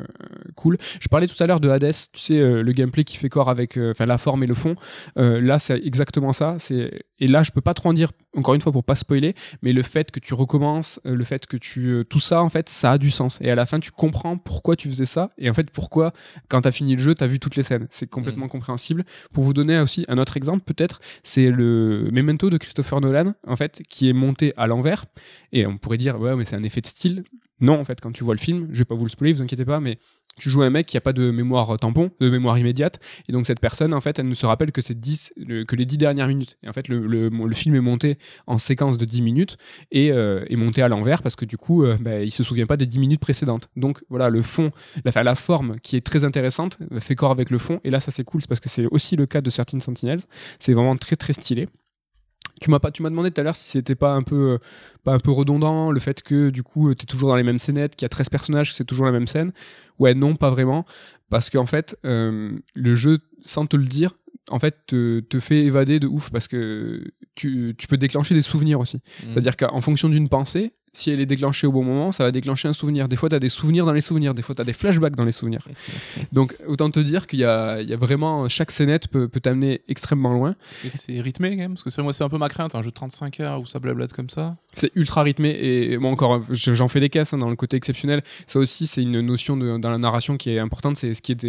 cool. Je parlais tout à l'heure de Hades, tu sais, le gameplay qui fait corps avec enfin la forme et le fond. là, c'est exactement ça. C'est et là, je peux pas trop en dire encore une fois pour pas spoiler, mais le fait que tu recommences, le fait que tu tout ça en fait, ça a du sens. Et à la fin, tu comprends pourquoi tu faisais ça et en fait pourquoi quand tu as fini le jeu, tu as vu toutes les scènes. C'est complètement mm. compréhensible. Pour vous donner aussi un autre exemple, peut-être, c'est le Memento de Christopher Nolan, en fait, qui est monté à l'envers et on pourrait dire, ouais, mais c'est un effet de style. Non, en fait, quand tu vois le film, je vais pas vous le spoiler, vous inquiétez pas, mais tu joues un mec qui a pas de mémoire tampon, de mémoire immédiate, et donc cette personne, en fait, elle ne se rappelle que, ces 10, que les 10 dernières minutes. Et en fait, le, film est monté en séquence de 10 minutes et euh, est monté à l'envers parce que du coup, euh, bah, il se souvient pas des 10 minutes précédentes. Donc voilà, le fond, la, forme qui est très intéressante fait corps avec le fond, et là, ça c'est cool, parce que c'est aussi le cas de certaines Sentinels. C'est vraiment très très stylé. Tu m'as pas, tu m'as demandé tout à l'heure si c'était pas un peu, euh, pas un peu redondant le fait que du coup tu es toujours dans les mêmes scénettes, qu'il y a 13 personnages, c'est toujours la même scène. Ouais, non, pas vraiment, parce qu'en fait euh, le jeu, sans te le dire, en fait te, te, fait évader de ouf parce que tu, tu peux déclencher des souvenirs aussi. Mmh. C'est-à-dire qu'en fonction d'une pensée, si elle est déclenchée au bon moment, ça va déclencher un souvenir. Des fois, tu as des souvenirs dans les souvenirs, des fois, tu as des flashbacks dans les souvenirs. [LAUGHS] Donc, autant te dire qu'il y, y a, vraiment. Chaque scénette peut, peut t'amener extrêmement loin. Et c'est rythmé quand même Parce que ça, moi, c'est un peu ma crainte, un jeu de 35 heures où ça blablate comme ça. C'est ultra rythmé. Et moi, encore, j'en fais des caisses hein, dans le côté exceptionnel. Ça aussi, c'est une notion de, dans la narration qui est importante. C'est ce qui est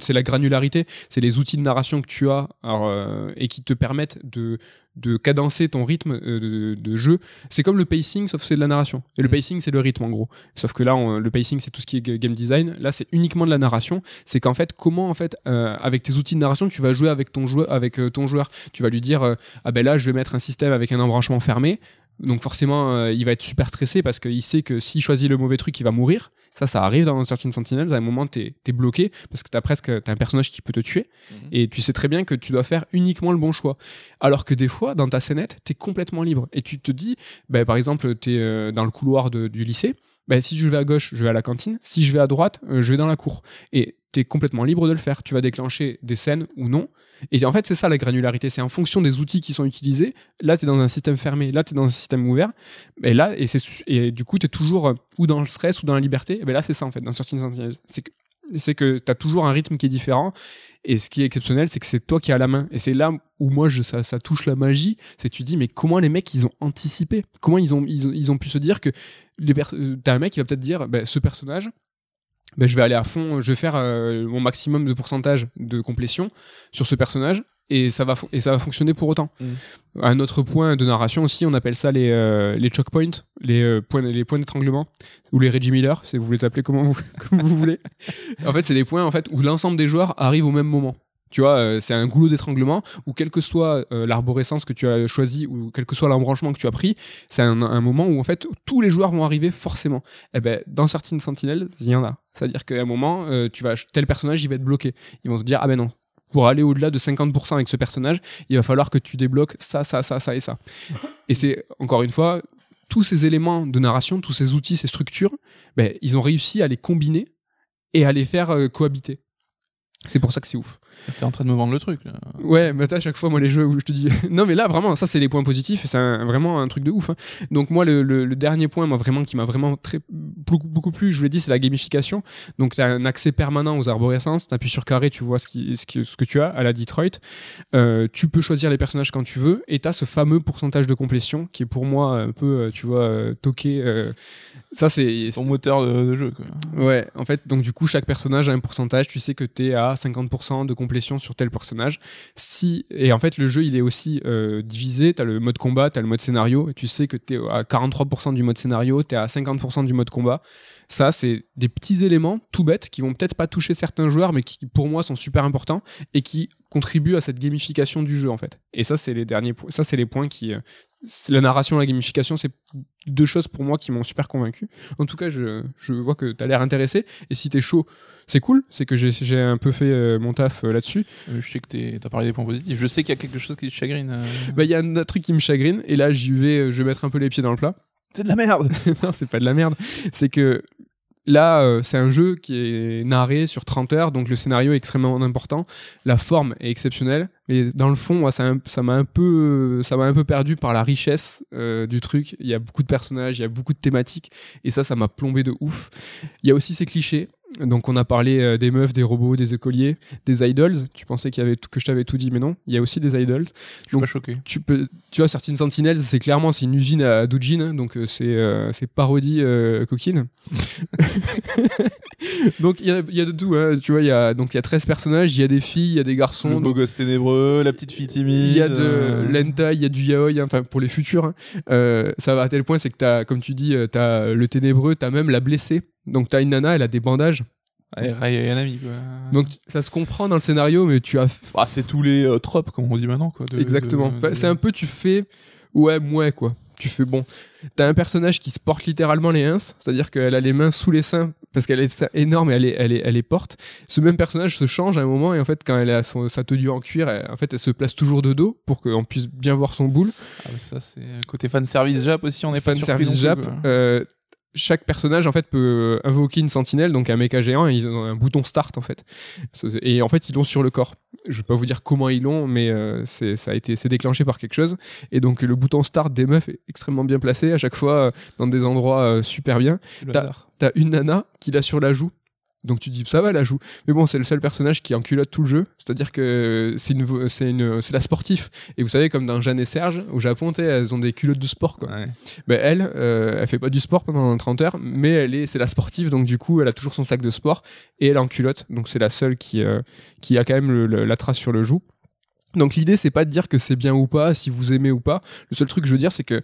c'est la granularité. C'est les outils de narration que tu as euh, et qui te permettent de de cadencer ton rythme euh, de, jeu. C'est comme le pacing, sauf que c'est de la narration. Et le mm. pacing, c'est le rythme en gros. Sauf que là, le pacing, c'est tout ce qui est game design. Là, c'est uniquement de la narration. C'est qu'en fait, comment en fait, euh, avec tes outils de narration, tu vas jouer avec ton joueur, avec euh, ton joueur. Tu vas lui dire, ah ben là, je vais mettre un système avec un embranchement fermé. Donc forcément, il va être super stressé parce qu'il sait que s'il choisit le mauvais truc, il va mourir. Ça, ça arrive dans certaines Sentinels. À un moment, tu es, bloqué parce que tu as presque as un personnage qui peut te tuer. Mhm. Et tu sais très bien que tu dois faire uniquement le bon choix. Alors que des fois, dans ta scénette, tu es complètement libre. Et tu te dis, bah, par exemple, tu es euh, dans le couloir du lycée. Bah, si je vais à gauche, je vais à la cantine. Si je vais à droite, euh, je vais dans la cour. Et tu es complètement libre de le faire. Tu vas déclencher des scènes ou non. Et en fait, c'est ça la granularité. C'est en fonction des outils qui sont utilisés. Là, tu es dans un système fermé. Là, tu es dans un système ouvert. Et là, et, et du coup, tu es toujours euh, ou dans le stress ou dans la liberté. Et ben là, c'est ça, en fait, dans certaines C'est que c'est que tu as toujours un rythme qui est différent. Et ce qui est exceptionnel, c'est que c'est toi qui as la main. Et c'est là où moi, je, ça, ça touche la magie. C'est que tu dis, mais comment les mecs, ils ont anticipé? Comment ils ont, ils ont, pu se dire que euh, t'as un mec qui va peut-être dire, bah, ce personnage, ben, je vais aller à fond, je vais faire euh, mon maximum de pourcentage de complétion sur ce personnage et ça va, et ça va fonctionner pour autant. Mm. Un autre point de narration aussi, on appelle ça les, euh, les choke points, les, euh, points, les points d'étranglement ou les Reggie Miller, si vous voulez t'appeler comment vous, [LAUGHS] comme vous voulez. [LAUGHS] En fait, c'est des points en fait, où l'ensemble des joueurs arrivent au même moment. Tu vois, euh, c'est un goulot d'étranglement où quelle que soit l'arborescence que tu as choisi ou quel que soit l'embranchement que tu as pris, c'est un, moment où en fait tous les joueurs vont arriver forcément. Et eh ben dans certaines sentinelles, il y en a. C'est-à-dire qu'à un moment, tu vas tel personnage, il va être bloqué. Ils vont se dire ah ben non, pour aller au-delà de 50% avec ce personnage, il va falloir que tu débloques ça, ça, ça, ça et ça. Et c'est encore une fois tous ces éléments de narration, tous ces outils, ces structures, ben, ils ont réussi à les combiner et à les faire cohabiter. C'est pour ça que c'est ouf. T'es en train de me vendre le truc. Là. Ouais, mais à chaque fois, moi, les jeux où je te dis. [LAUGHS] non, mais là, vraiment, ça, c'est les points positifs. C'est vraiment un truc de ouf. Hein. Donc, moi, le, dernier point, moi, vraiment, qui m'a vraiment très, beaucoup, beaucoup plu, je vous l'ai dit, c'est la gamification. Donc, tu as un accès permanent aux arborescences. Tu appuies sur carré, tu vois ce, qui, ce, ce, que tu as à la Detroit. Euh, tu peux choisir les personnages quand tu veux. Et tu as ce fameux pourcentage de complétion qui est pour moi un peu, euh, tu vois, euh, toqué. ça, c'est. Ton moteur de, jeu, quoi. Ouais, en fait, donc, du coup, chaque personnage a un pourcentage. Tu sais que tu es à 50% de complétion sur tel personnage. Si, et en fait, le jeu, il est aussi euh, divisé. Tu as le mode combat, tu as le mode scénario. Et tu sais que tu es à 43% du mode scénario, tu es à 50% du mode combat. Ça, c'est des petits éléments tout bêtes qui vont peut-être pas toucher certains joueurs, mais qui pour moi sont super importants et qui contribue à cette gamification du jeu en fait. Et ça, c'est les derniers, ça c'est les points qui, euh, la narration, la gamification, c'est deux choses pour moi qui m'ont super convaincu. En tout cas, je, je vois que tu as l'air intéressé. Et si t'es chaud, c'est cool. C'est que j'ai un peu fait euh, mon taf euh, là-dessus. Euh, je sais que t'es- t'as parlé des points positifs. Je sais qu'il y a quelque chose qui te chagrine. Bah, il y a un autre truc qui me chagrine. Et là, j'y vais, je vais mettre un peu les pieds dans le plat. C'est de la merde. [LAUGHS] non, c'est pas de la merde. C'est que là, euh, c'est un jeu qui est narré sur 30 heures, donc le scénario est extrêmement important. La forme est exceptionnelle. Mais dans le fond, ça m'a un peu, ça m'a un peu perdu par la richesse euh, du truc. Il y a beaucoup de personnages, il y a beaucoup de thématiques, et ça, ça m'a plombé de ouf. Il y a aussi ces clichés. Donc, on a parlé euh, des meufs, des robots, des écoliers, des idols. Tu pensais qu'il y avait tout- que je t'avais tout dit, mais non. Il y a aussi des idols Je suis Donc- pas choqué. tu peux tu vois certaines sentinelles c'est clairement c'est une usine à doujin donc euh, c'est euh, c'est parodie euh, coquine [LAUGHS] donc il y a, il y a de tout hein, tu vois il y a donc il y a 13 personnages il y a des filles il y a des Le garçons beau donc, gosse ténébreux, la petite fille timide. il y a de euh, l'hentai il y a du yaoi hein, enfin pour les futurs hein. Euh, ça va à tel point c'est que t'as comme tu dis t'as le ténébreux t'as même la blessée donc t'as une nana elle a des bandages Ray et Yanami, quoi. donc ça se comprend dans le scénario mais tu as Ah, c'est tous les euh, tropes, comme on dit maintenant, quoi. de- Exactement. de- Enfin, de- C'est un peu, tu fais, ouais, mouais, quoi. Tu fais bon. T'as un personnage qui se porte littéralement les ins, c'est-à-dire qu'elle a les mains sous les seins parce qu'elle est énorme et elle est, elle est, elle est porte. Ce même personnage se change à un moment et en fait, quand elle a son, sa tenue en cuir, elle- en fait, elle se place toujours de dos pour qu'on puisse bien voir son boule. Ah, mais ça, c'est côté fan service Jap aussi, on est pas fan surpris service Jap. euh, chaque personnage en fait peut invoquer une sentinelle, donc un méca géant, et ils ont un bouton start en fait. Et en fait ils l'ont sur le corps. Je vais pas vous dire comment ils l'ont, mais euh, c'est ça a été c'est déclenché par quelque chose. Et donc le bouton start des meufs est extrêmement bien placé à chaque fois euh, dans des endroits euh, super bien. T'as une nana qui l'a sur la joue. Donc tu dis ça va la joue. Mais bon, c'est le seul personnage qui est en culotte tout le jeu. C'est-à-dire que c'est une, c'est une, c'est la sportif. Et vous savez, comme dans Jeanne et Serge, au Japon, elles ont des culottes de sport, quoi. Ouais. Ben, elle, euh, elle fait pas du sport pendant 30 heures, mais elle est, c'est la sportive, donc du coup, elle a toujours son sac de sport et elle est en culotte, donc c'est la seule qui, euh, qui a quand même le- le- la trace sur le joue. Donc l'idée, c'est pas de dire que c'est bien ou pas, si vous aimez ou pas. Le seul truc que je veux dire, c'est que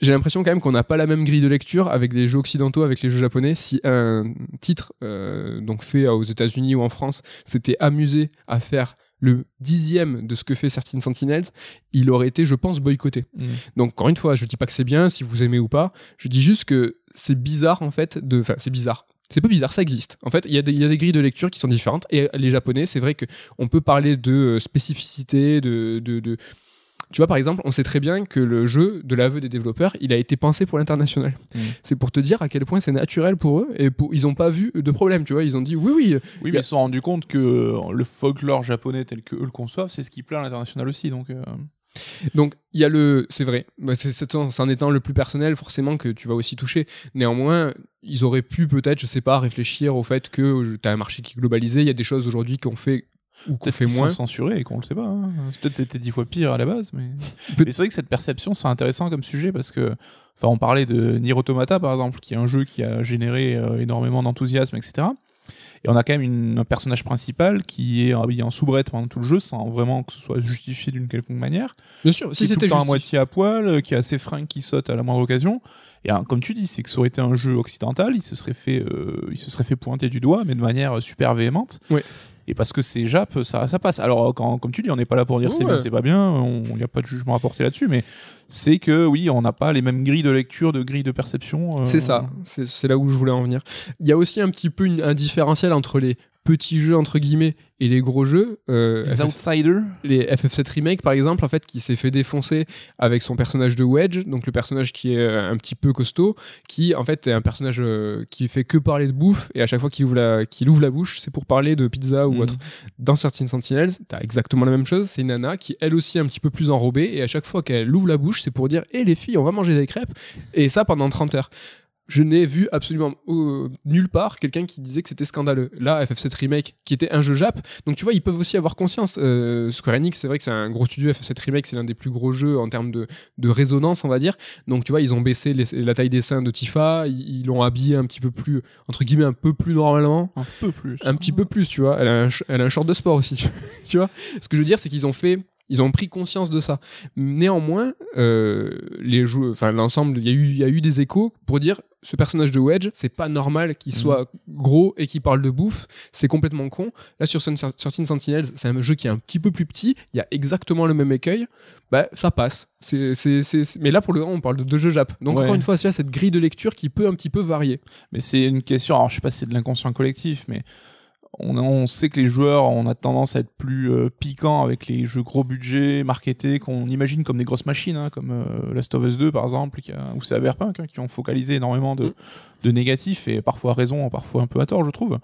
j'ai l'impression quand même qu'on n'a pas la même grille de lecture avec des jeux occidentaux, avec les jeux japonais. Si un titre, euh, donc fait aux États-Unis ou en France, s'était amusé à faire le dixième de ce que fait Certain Sentinels, il aurait été, je pense, boycotté. Mm. Donc encore une fois, je dis pas que c'est bien, si vous aimez ou pas, je dis juste que c'est bizarre en fait de... Enfin, c'est bizarre. C'est pas bizarre, ça existe. En fait, il y, a des- il y a des grilles de lecture qui sont différentes. Et les japonais, c'est vrai qu'on peut parler de euh, spécificité, de, de, de- Tu vois, par exemple, on sait très bien que le jeu, de l'aveu des développeurs, il a été pensé pour l'international. Mm. C'est pour te dire à quel point c'est naturel pour eux. Et pour- ils n'ont pas vu de problème, tu vois. Ils ont dit oui, oui, Oui, mais ils se sont rendus compte que euh, le folklore japonais tel que eux le conçoivent, c'est ce qui plaît à l'international aussi. Donc, euh, Donc il y a le, c'est vrai, Bah, c'est c'est en c'est en étant le plus personnel forcément que tu vas aussi toucher. Néanmoins, ils auraient pu peut-être, je sais pas, réfléchir au fait que tu as un marché qui est globalisé. Il y a des choses aujourd'hui qu'on fait ou qu'on fait moins. sont censurés et qu'on le sait pas. hein. Peut-être c'était dix fois pire à la base, [LAUGHS] mais. C'est vrai que cette perception, c'est intéressant comme sujet parce que, enfin, on parlait de Nier Automata par exemple, qui est un jeu qui a généré euh, énormément d'enthousiasme, etc. Et on a quand même une- un personnage principal qui est habillé en soubrette pendant tout le jeu sans vraiment que ce soit justifié d'une quelconque manière. Bien sûr, Si c'était à moitié à poil, euh, qui a ses fringues qui sautent à la moindre occasion. Et hein, comme tu dis, c'est que ça aurait été un jeu occidental, il se serait fait, euh, il se serait fait pointer du doigt, mais de manière euh, super véhémente. Ouais. Et parce que c'est Jap, ça, ça passe. Alors, quand, comme tu dis, on n'est pas là pour dire c'est bien, c'est pas bien, il n'y a pas de jugement à porter là-dessus, mais c'est que oui, on n'a pas les mêmes grilles de lecture, de grilles de perception. euh, C'est ça, c'est c'est là où je voulais en venir. Il y a aussi un petit peu une- un différentiel entre les petits jeux entre guillemets et les gros jeux. Euh, Les FF outsiders. les FF7 remake par exemple en fait qui s'est fait défoncer avec son personnage de Wedge donc le personnage qui est euh, un petit peu costaud qui en fait est un personnage euh, qui fait que parler de bouffe et à chaque fois qu'il ouvre la qu'il ouvre la bouche c'est pour parler de pizza ou Mhm. autre dans Certain Sentinels t'as exactement la même chose c'est une nana qui elle aussi est un petit peu plus enrobée et à chaque fois qu'elle ouvre la bouche c'est pour dire hé les filles on va manger des crêpes et ça pendant 30 heures je n'ai vu absolument euh, nulle part quelqu'un qui disait que c'était scandaleux. Là, FF7 Remake, qui était un jeu Jap, donc tu vois, ils peuvent aussi avoir conscience. Euh, Square Enix, c'est vrai que c'est un gros studio. FF7 Remake, c'est l'un des plus gros jeux en termes de, de résonance, on va dire. Donc tu vois, ils ont baissé les- la taille des seins de Tifa, ils l'ont habillé un petit peu plus, entre guillemets, un peu plus normalement. Un peu plus. Un petit peu plus, tu vois. Elle a un, elle a un short de sport aussi, [LAUGHS] tu vois. Ce que je veux dire, c'est qu'ils ont fait. Ils ont pris conscience de ça. Néanmoins, euh, les enfin l'ensemble, il y y a eu des échos pour dire ce personnage de Wedge, c'est pas normal qu'il soit gros et qu'il parle de bouffe, c'est complètement con. Là, sur, Sun- Teen Sentinels, c'est un jeu qui est un petit peu plus petit, il y a exactement le même écueil, bah, ça passe. C'est, c'est, c'est- c'est- Mais là, pour le moment, on parle de deux jeux Jap. Donc, Ouais. encore une fois, il y a cette grille de lecture qui peut un petit peu varier. Mais c'est une question, alors je sais pas si c'est de l'inconscient collectif, mais on, on sait que les joueurs, on a tendance à être plus euh, piquants avec les jeux gros budget, marketés, qu'on imagine comme des grosses machines, hein, comme euh, Last of Us 2 par exemple, qui a- ou Cyberpunk, hein, qui ont focalisé énormément de, Mm. de négatifs, et parfois à raison, parfois un peu à tort, je trouve.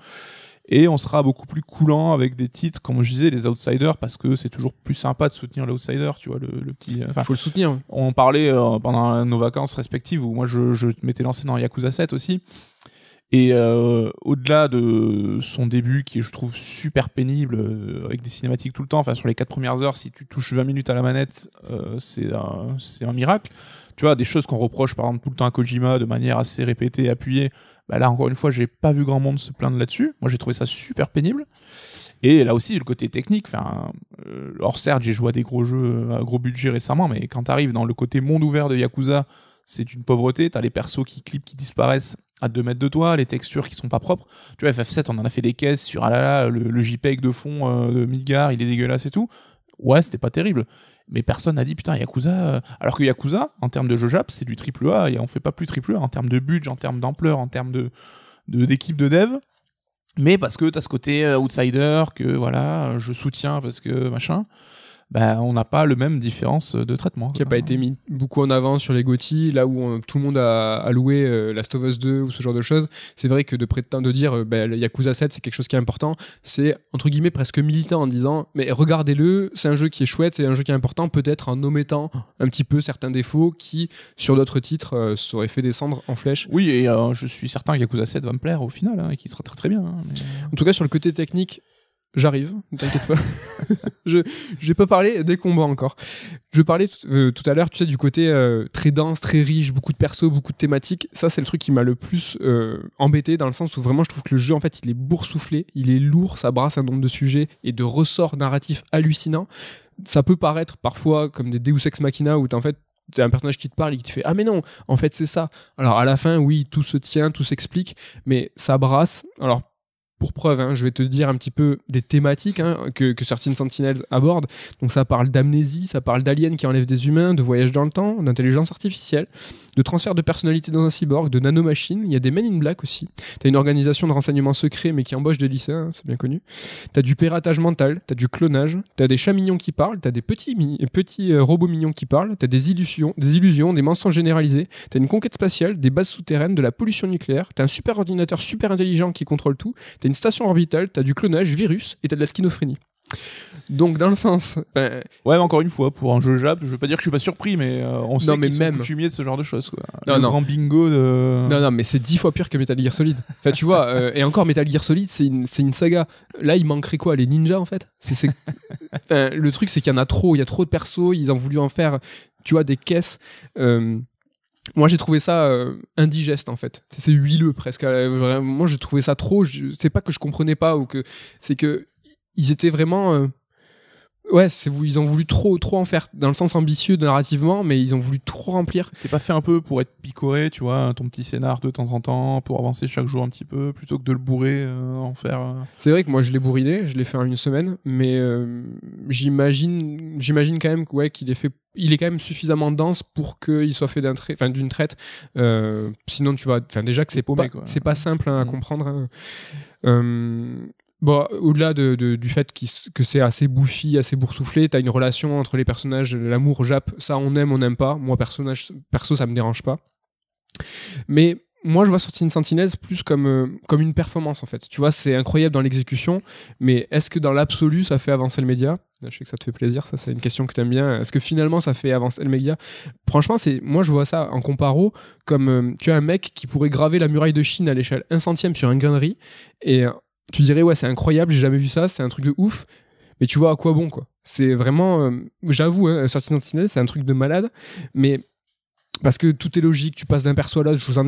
Et on sera beaucoup plus coulant avec des titres, comme je disais, les outsiders, parce que c'est toujours plus sympa de soutenir l'outsider, tu vois, le, le petit... Enfin, Il faut le soutenir. on parlait euh, pendant nos vacances respectives où moi je, je m'étais lancé dans Yakuza 7 aussi. Et euh, au-delà de son début qui est, je trouve, super pénible, euh, avec des cinématiques tout le temps, enfin sur les quatre premières heures, si tu touches 20 minutes à la manette, euh, c'est un, un miracle. Tu vois, des choses qu'on reproche par exemple tout le temps à Kojima de manière assez répétée, appuyée. Bah là, encore une fois, j'ai pas vu grand monde se plaindre là-dessus. Moi, j'ai trouvé ça super pénible. Et là aussi, le côté technique, enfin, euh, alors certes, j'ai joué à des gros jeux à gros budget récemment, mais quand t'arrives dans le côté monde ouvert de Yakuza, c'est une pauvreté. T'as les persos qui clippent, qui disparaissent à 2 mètres de toi, les textures qui sont pas propres. Tu vois, FF7, on en a fait des caisses sur, ah là là, le, JPEG de fond euh, de Midgar, il est dégueulasse et tout. Ouais, c'était pas terrible. Mais personne n'a dit, putain, Yakuza. euh, Alors que Yakuza, en termes de jeu Jap, c'est du triple A, et on fait pas plus triple A en termes de budget, en termes d'ampleur, en termes de de- d'équipe de, dev. Mais parce que t'as ce côté euh, outsider, que voilà, je soutiens parce que machin, bah, on n'a pas le même différence de traitement. qui a quoi. pas été mis beaucoup en avant sur les GOTY, là où tout le monde a, a loué euh, Last of Us 2 ou ce genre de choses. C'est vrai que de prétendre de dire euh, bah, le Yakuza 7 c'est quelque chose qui est important, c'est entre guillemets presque militant en disant mais regardez-le, c'est un jeu qui est chouette, c'est un jeu qui est important, peut-être en omettant un petit peu certains défauts qui sur d'autres titres euh, s'auraient fait descendre en flèche. Oui, et euh, je suis certain que Yakuza 7 va me plaire au final, hein, et qu'il sera très très bien. hein, mais- En tout cas sur le côté technique, j'arrive, ne t'inquiète pas. [LAUGHS] je j'ai pas parlé des combats encore. Je parlais euh, tout à l'heure, tu sais, du côté euh, très dense, très riche, beaucoup de persos, beaucoup de thématiques. Ça, c'est le truc qui m'a le plus euh, embêté dans le sens où vraiment je trouve que le jeu, en fait, il est boursouflé, il est lourd, ça brasse un nombre de sujets et de ressorts narratifs hallucinants. Ça peut paraître parfois comme des Deus Ex Machina où en fait c'est un personnage qui te parle et qui te fait ah mais non en fait c'est ça alors à la fin oui tout se tient tout s'explique mais ça brasse alors pour preuve, hein, je vais te dire un petit peu des thématiques hein, que, que Certain Sentinels aborde. Donc ça parle d'amnésie, ça parle d'aliens qui enlèvent des humains, de voyage dans le temps, d'intelligence artificielle, de transfert de personnalité dans un cyborg, de nanomachines. Il y a des Men in Black aussi. T'as une organisation de renseignement secret mais qui embauche des lycéens, hein, c'est bien connu. T'as du piratage mental, t'as du clonage, t'as des chats mignons qui parlent, t'as des petits, petits euh, robots mignons qui parlent, t'as des illusions, des illusions, des mensonges généralisés, t'as une conquête spatiale, des bases souterraines, de la pollution nucléaire, t'as un super ordinateur super intelligent qui contrôle tout, t'as une station orbitale, t'as du clonage, virus et t'as de la schizophrénie. Donc dans le sens, ben, Ouais, mais encore une fois, pour un jeu Jap, je veux pas dire que je suis pas surpris, mais euh, on sait Non, mais qu'ils même. sont coutumiers de ce genre de choses. Quoi. Non, le non. grand bingo de. non non mais c'est dix fois pire que Metal Gear Solid. Enfin tu vois, euh, et encore Metal Gear Solid c'est une, saga. Là il manquerait quoi Les ninjas en fait? C'est, c'est- Enfin, Le truc c'est qu'il y en a trop, il y a trop de persos, ils ont voulu en faire, tu vois, des caisses. Euh, moi j'ai trouvé ça euh, indigeste en fait. C'est huileux presque. Euh, Moi j'ai trouvé ça trop. C'est pas que je comprenais pas ou que c'est que ils étaient vraiment. Ouais, ils ont voulu trop, trop en faire dans le sens ambitieux narrativement, mais ils ont voulu trop remplir. C'est pas fait un peu pour être picoré, tu vois, ton petit scénar de temps en temps, pour avancer chaque jour un petit peu, plutôt que de le bourrer, euh, en faire. euh. C'est vrai que moi je l'ai bourriné, je l'ai fait en une semaine, mais euh, j'imagine, j'imagine quand même que, ouais, qu'il est fait, il est quand même suffisamment dense pour qu'il soit fait d'un trait, enfin d'une traite. Euh, sinon tu enfin déjà que c'est pas, c'est pas simple hein, à Mm. comprendre. hein. Euh, Bon, au-delà de, du fait que c'est assez bouffi, assez boursouflé, t'as une relation entre les personnages, l'amour Jap, ça on aime, on n'aime pas. Moi, personnage, perso, ça me dérange pas. Mais moi, je vois Sorting Sentinels plus comme, euh, comme une performance, en fait. Tu vois, c'est incroyable dans l'exécution, mais est-ce que dans l'absolu, ça fait avancer le média? Je sais que ça te fait plaisir, ça, c'est une question que t'aimes bien. Est-ce que finalement, ça fait avancer le média? Franchement, c'est moi, je vois ça en comparo comme euh, tu as un mec qui pourrait graver la muraille de Chine à l'échelle 1 centième sur un riz, et tu dirais, ouais, c'est incroyable, j'ai jamais vu ça, c'est un truc de ouf, mais tu vois à quoi bon, quoi. C'est vraiment, euh, j'avoue, hein, Sorting Sentinels, c'est un truc de malade, mais parce que tout est logique, tu passes d'un perso à l'autre, je vous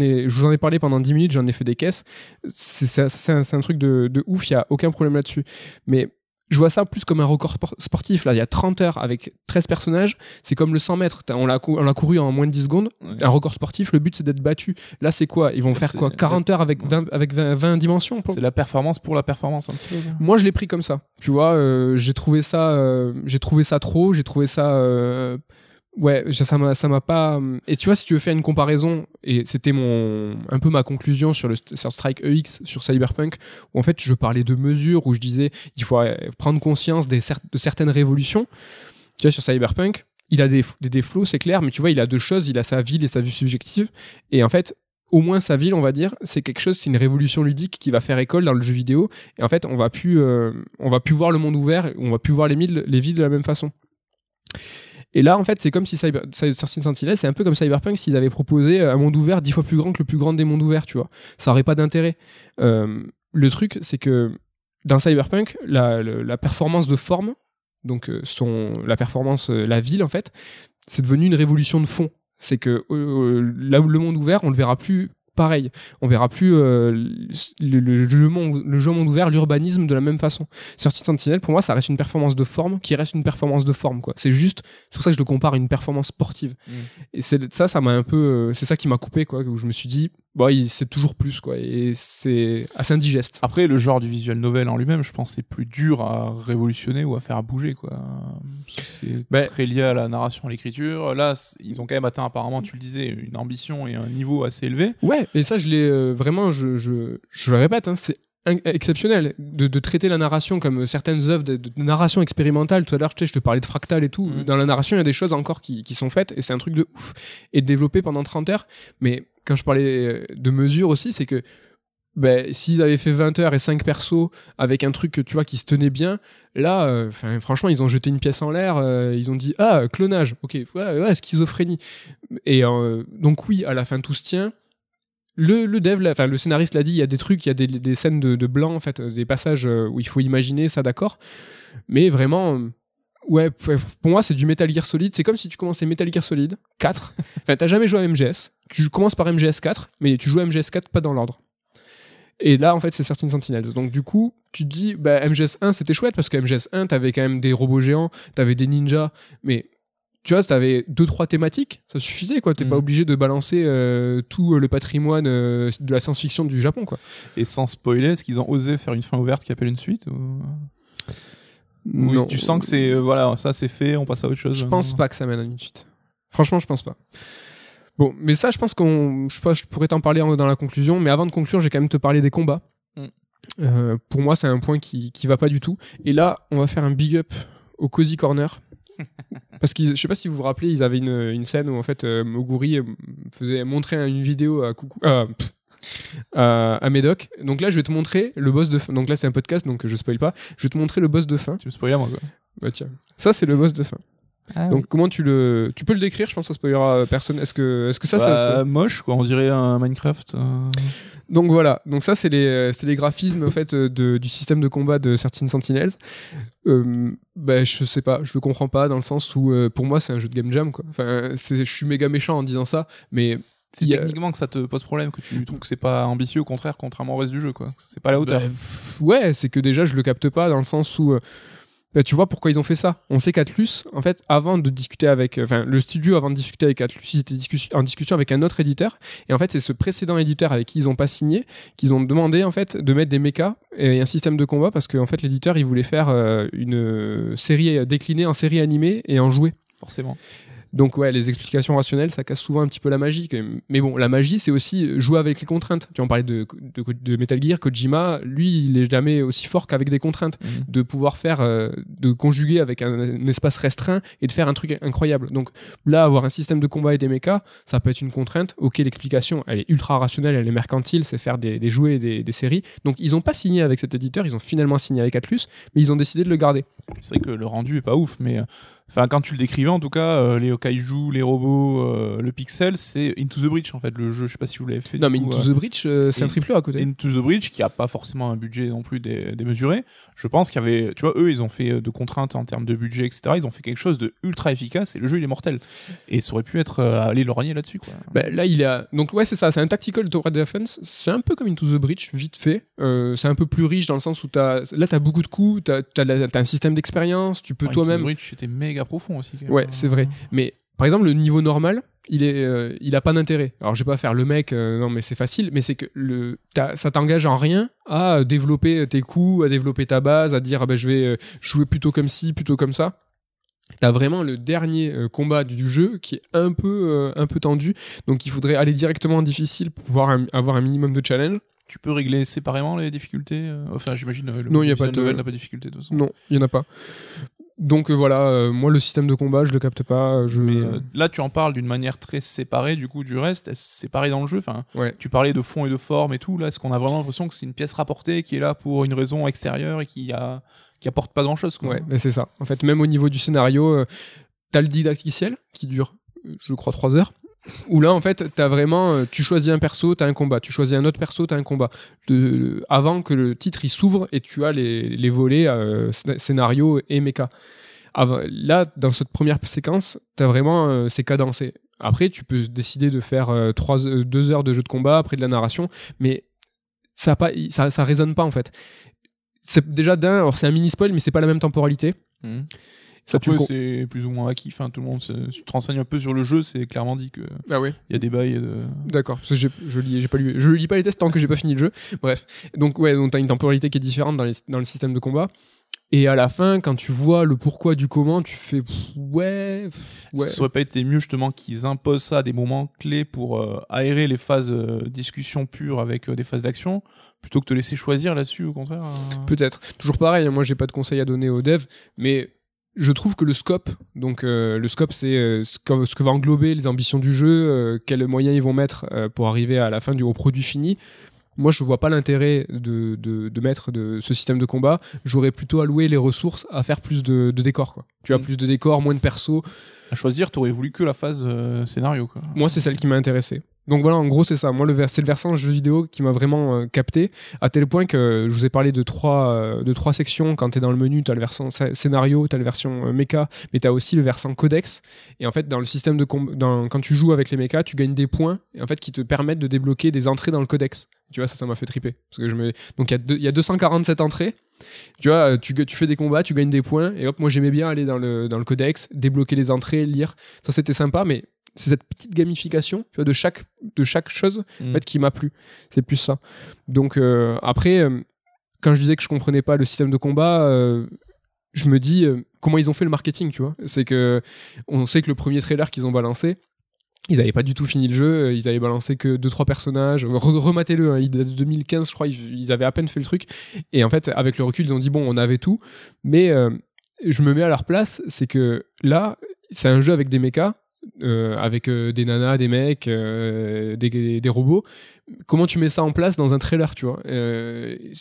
en ai, parlé pendant 10 minutes, j'en ai fait des caisses. C'est un, truc de, de ouf, il a aucun problème là-dessus. Mais je vois ça plus comme un record spor- sportif. Là, il y a 30 heures avec 13 personnages. C'est comme le 100 mètres. On l'a cou- couru en moins de 10 secondes. Ouais. Un record sportif, le but, c'est d'être battu. Là, c'est quoi? Ils vont faire quoi? 40 heures avec 20, avec 20, 20 dimensions pour- C'est la performance pour la performance un petit peu. quoi. Moi, je l'ai pris comme ça. Tu vois, euh, j'ai trouvé ça, euh, j'ai trouvé ça trop. J'ai trouvé ça. euh, Ouais, ça m'a, pas. Et tu vois, si tu veux faire une comparaison, et c'était mon, un peu ma conclusion sur le sur Strike EX sur Cyberpunk, où en fait je parlais de mesures, où je disais il faut euh, prendre conscience de certaines révolutions. Tu vois, sur Cyberpunk, il a des, des défauts, c'est clair, mais tu vois, il a deux choses, il a sa ville et sa vue subjective, et en fait. Au moins sa ville, on va dire, c'est quelque chose, c'est une révolution ludique qui va faire école dans le jeu vidéo. Et en fait, on va plus, euh, on va plus voir le monde ouvert, on va plus voir les villes, les villes de la même façon. Et là, en fait, c'est comme si Cyber, Sentinel, c'est un peu comme Cyberpunk s'ils avaient proposé un monde ouvert dix fois plus grand que le plus grand des mondes ouverts, tu vois. Ça aurait pas d'intérêt. Euh, le truc, c'est que dans Cyberpunk, la, performance de forme, donc euh, son, la performance, euh, la ville, en fait, c'est devenu une révolution de fond. C'est que euh, là où le monde ouvert, on le verra plus pareil. On verra plus euh, le, le jeu monde, le jeu monde ouvert, l'urbanisme de la même façon. Certain Sentinel, pour moi, ça reste une performance de forme qui reste une performance de forme. quoi. C'est juste, c'est pour ça que je le compare à une performance sportive. Mm. Et c'est ça, ça m'a un peu, euh, c'est ça qui m'a coupé, quoi. Où je me suis dit, bon, il- c'est toujours plus, quoi. Et c'est assez indigeste. Après, le genre du visual novel en lui-même, je pense, c'est plus dur à révolutionner ou à faire bouger, quoi. C'est Ben- très lié à la narration, à l'écriture. Là, ils ont quand même atteint, apparemment, tu le disais, une ambition et un niveau assez élevé. Ouais, et ça, je l'ai euh, vraiment, je, je, je le répète, hein, c'est exceptionnel de, de traiter la narration comme certaines œuvres de, de narration expérimentale. Tout à l'heure, je te parlais de fractal et tout. Mhm. Dans la narration, il y a des choses encore qui, qui sont faites et c'est un truc de ouf. Et développé pendant 30 heures. Mais quand je parlais euh, de mesures aussi, c'est que ben, s'ils avaient fait 20 heures et 5 persos avec un truc tu vois qui se tenait bien, là, euh, franchement, ils ont jeté une pièce en l'air, euh, ils ont dit ah clonage, ok, ouais, ouais, schizophrénie. Et euh, donc oui, à la fin tout se tient. Le, le dev, enfin le scénariste l'a dit, il y a des trucs, il y a des, des scènes de, de blanc en fait, euh, des passages euh, où il faut imaginer ça, d'accord. Mais vraiment, euh, ouais, pour moi c'est du Metal Gear Solid. C'est comme si tu commençais Metal Gear Solid 4. [LAUGHS] Enfin, t'as jamais joué à MGS. Tu commences par MGS 4, mais tu joues à MGS 4 pas dans l'ordre. Et là, en fait, c'est Certain Sentinels. Donc, du coup, tu te dis, bah, MGS 1, c'était chouette parce que MGS 1, t'avais quand même des robots géants, t'avais des ninjas, mais tu vois, t'avais deux, trois thématiques, ça suffisait, quoi. T'es pas obligé de balancer euh, tout euh, le patrimoine euh, de la science-fiction du Japon, quoi. Et sans spoiler, est-ce qu'ils ont osé faire une fin ouverte qui appelle une suite ou... Oui, tu sens que c'est euh, voilà, ça c'est fait, on passe à autre chose. Je pense pas que ça mène à une suite. Franchement, je pense pas. Bon, mais ça, je pense qu'on, je, sais pas, je pourrais t'en parler dans la conclusion, mais avant de conclure, je vais quand même te parler des combats. Mm. Euh, pour moi, c'est un point qui, qui va pas du tout. Et là, on va faire un big up au Cozy Corner. [LAUGHS] Parce que je sais pas si vous vous rappelez, ils avaient une, une scène où en fait euh, Moguri euh, faisait montrer une vidéo à coucou, euh, pff, à, à Médoc. Donc là, je vais te montrer le boss de fin. Donc là, c'est un podcast, donc je spoil pas. Je vais te montrer le boss de fin. Tu me spoilais moi quoi. Bah tiens, ça c'est le boss de fin. Ah Donc comment tu le, tu peux le décrire Je pense que ça spoilera personne. Est-ce que, est-ce que ça, ça, Bah, ça- moche quoi, on dirait un Minecraft. euh. Donc voilà. Donc ça c'est les, c'est les graphismes en fait de- du système de combat de Certain Sentinels. Euh, bah je sais pas, je le comprends pas dans le sens où euh, pour moi c'est un jeu de game jam quoi. Enfin, c'est, je suis méga méchant en disant ça, mais C'est techniquement que ça te pose problème, que tu trouves que c'est pas ambitieux, au contraire, contrairement au reste du jeu quoi. C'est pas à la hauteur. Bah, pff, ouais, c'est que déjà je le capte pas dans le sens où euh, bah, tu vois pourquoi ils ont fait ça. On sait qu'Atlus, en fait, avant de discuter avec, enfin le studio avant de discuter avec Atlus, ils étaient en discussion avec un autre éditeur. Et en fait, c'est ce précédent éditeur avec qui ils ont pas signé qu'ils ont demandé en fait de mettre des mechas et un système de combat parce qu'en fait l'éditeur il voulait faire euh, une euh, série déclinée en série animée et en jouet. Forcément. Donc ouais, les explications rationnelles, ça casse souvent un petit peu la magie. quand même. Mais bon, la magie, c'est aussi jouer avec les contraintes. Tu en parlais de, de, de Metal Gear, Kojima, lui, il est jamais aussi fort qu'avec des contraintes. Mhm. De pouvoir faire, euh, de conjuguer avec un, un espace restreint et de faire un truc incroyable. Donc là, avoir un système de combat et des mechas, ça peut être une contrainte. Ok, l'explication, elle est ultra rationnelle, elle est mercantile, c'est faire des, des jouets et des, des séries. Donc ils ont pas signé avec cet éditeur, ils ont finalement signé avec Atlus, mais ils ont décidé de le garder. C'est vrai que le rendu est pas ouf, mais euh, Enfin, quand tu le décrivais, en tout cas, euh, les kaiju, les robots, euh, le pixel, c'est Into the Breach, en fait, le jeu. Je sais pas si vous l'avez fait. Non, mais coup, Into euh, the Breach, euh, c'est un triple A à côté. Into the Breach, qui a pas forcément un budget non plus dé- démesuré. Je pense qu'il y avait, tu vois, eux, ils ont fait de contraintes en termes de budget, etc. Ils ont fait quelque chose de ultra efficace et le jeu, il est mortel. Et ça aurait pu être aller lorgner là-dessus, quoi. Bah, là, il a. Donc, ouais, c'est ça. C'est un tactical tower defense. C'est un peu comme Into the Breach, vite fait. C'est un peu plus riche dans le sens où t'as... là, t'as beaucoup de coups, t'as, t'as un système d'expérience, tu peux Enfin, Into toi-même. the Breach, c'était méga profond aussi. Ouais, c'est vrai. Mais par exemple, le niveau normal, il est, euh, il a pas d'intérêt. Alors, je vais pas faire le mec, euh, non, mais c'est facile. Mais c'est que le, t'as- ça t'engage en rien à développer tes coups, à développer ta base, à dire, ah ben, je vais euh, jouer plutôt comme ci, plutôt comme ça. T'as vraiment le dernier combat du, jeu qui est un peu, euh, un peu tendu. Donc, il faudrait aller directement en difficile pour pouvoir un- avoir un minimum de challenge. Tu peux régler séparément les difficultés Enfin, j'imagine, le Non, il y a pas de- n'a pas de difficulté, de toute façon. Non, il y en a pas. Donc euh, voilà, euh, moi le système de combat, je le capte pas. Je... Mais euh, là, tu en parles d'une manière très séparée du coup du reste. Pareil dans le jeu. Enfin, Ouais. tu parlais de fond et de forme et tout. Là, est-ce qu'on a vraiment l'impression que c'est une pièce rapportée qui est là pour une raison extérieure et qui a qui apporte pas grand-chose quoi. Ouais, ben c'est ça. En fait, même au niveau du scénario, euh, t'as le didacticiel qui dure, je crois, 3 heures. Où là, en fait, t'as vraiment, euh, tu choisis un perso, t'as un combat. Tu choisis un autre perso, t'as un combat. De- avant que le titre il s'ouvre et tu as les, les volets euh, sc- scénario et méca. Avant- là, dans cette première séquence, t'as vraiment, euh, c'est cadencé. Après, tu peux décider de faire 2 heures de jeu de combat après de la narration, mais ça, pas, ça, ça résonne pas en fait. C'est déjà d'un, alors c'est un mini spoil, mais c'est pas la même temporalité. Mhm. Ça, Après, c'est plus ou moins acquis. Enfin, tout le monde, se- si tu te renseignes un peu sur le jeu, c'est clairement dit que il Ah ouais, y a des bails de. d'accord. Parce que j'ai- je lis, j'ai pas lu, je lis pas les tests tant que j'ai pas fini le jeu. Bref, donc ouais, donc t'as une temporalité qui est différente dans, les- dans le système de combat. Et à la fin, quand tu vois le pourquoi du comment, tu fais pff, ouais, pff, ouais. ça aurait pas été mieux justement qu'ils imposent ça à des moments clés pour euh, aérer les phases euh, discussion pure avec euh, des phases d'action plutôt que te laisser choisir là-dessus au contraire euh, Peut-être. Toujours pareil, hein, moi j'ai pas de conseils à donner aux devs, mais je trouve que le scope, donc euh, le scope c'est euh, ce, que, ce que va englober les ambitions du jeu, euh, quels moyens ils vont mettre euh, pour arriver à la fin du au produit fini. Moi, je vois pas l'intérêt de, de, de mettre de ce système de combat. J'aurais plutôt alloué les ressources à faire plus de, de décors. Quoi. Tu as Mm. plus de décors, moins de persos. À choisir, t'aurais voulu que la phase euh, scénario quoi. Moi, c'est celle qui m'a intéressé. Donc voilà, en gros, c'est ça. Moi, le c'est le versant jeu vidéo qui m'a vraiment euh, capté, à tel point que je vous ai parlé de trois, euh, de trois sections. Quand tu es dans le menu, tu as le versant scé- scénario, tu as la version euh, méca, mais tu as aussi le versant codex. Et en fait, dans le système de dans, quand tu joues avec les mechas, tu gagnes des points en fait, qui te permettent de débloquer des entrées dans le codex. Tu vois, ça, ça m'a fait triper. Parce que je me... Donc il y, y a 247 entrées. Tu vois, tu, tu fais des combats, tu gagnes des points. Et hop, moi j'aimais bien aller dans le, dans le codex, débloquer les entrées, lire. Ça, c'était sympa, mais c'est cette petite gamification tu vois, de, chaque, de chaque chose en Mm. fait, qui m'a plu. C'est plus ça. Donc euh, après, euh, quand je disais que je comprenais pas le système de combat, euh, je me dis comment ils ont fait le marketing, tu vois. C'est que on sait que le premier trailer qu'ils ont balancé, ils avaient pas du tout fini le jeu, ils avaient balancé que 2-3 personnages. Re- Rematez-le, hein, il date de 2015, je crois, ils, avaient à peine fait le truc. Et en fait, avec le recul, ils ont dit bon, on avait tout, mais je me mets à leur place, c'est que là, c'est un jeu avec des mechas. Euh, avec euh, des nanas, des mecs, euh, des, des robots. Comment tu mets ça en place dans un trailer, tu vois?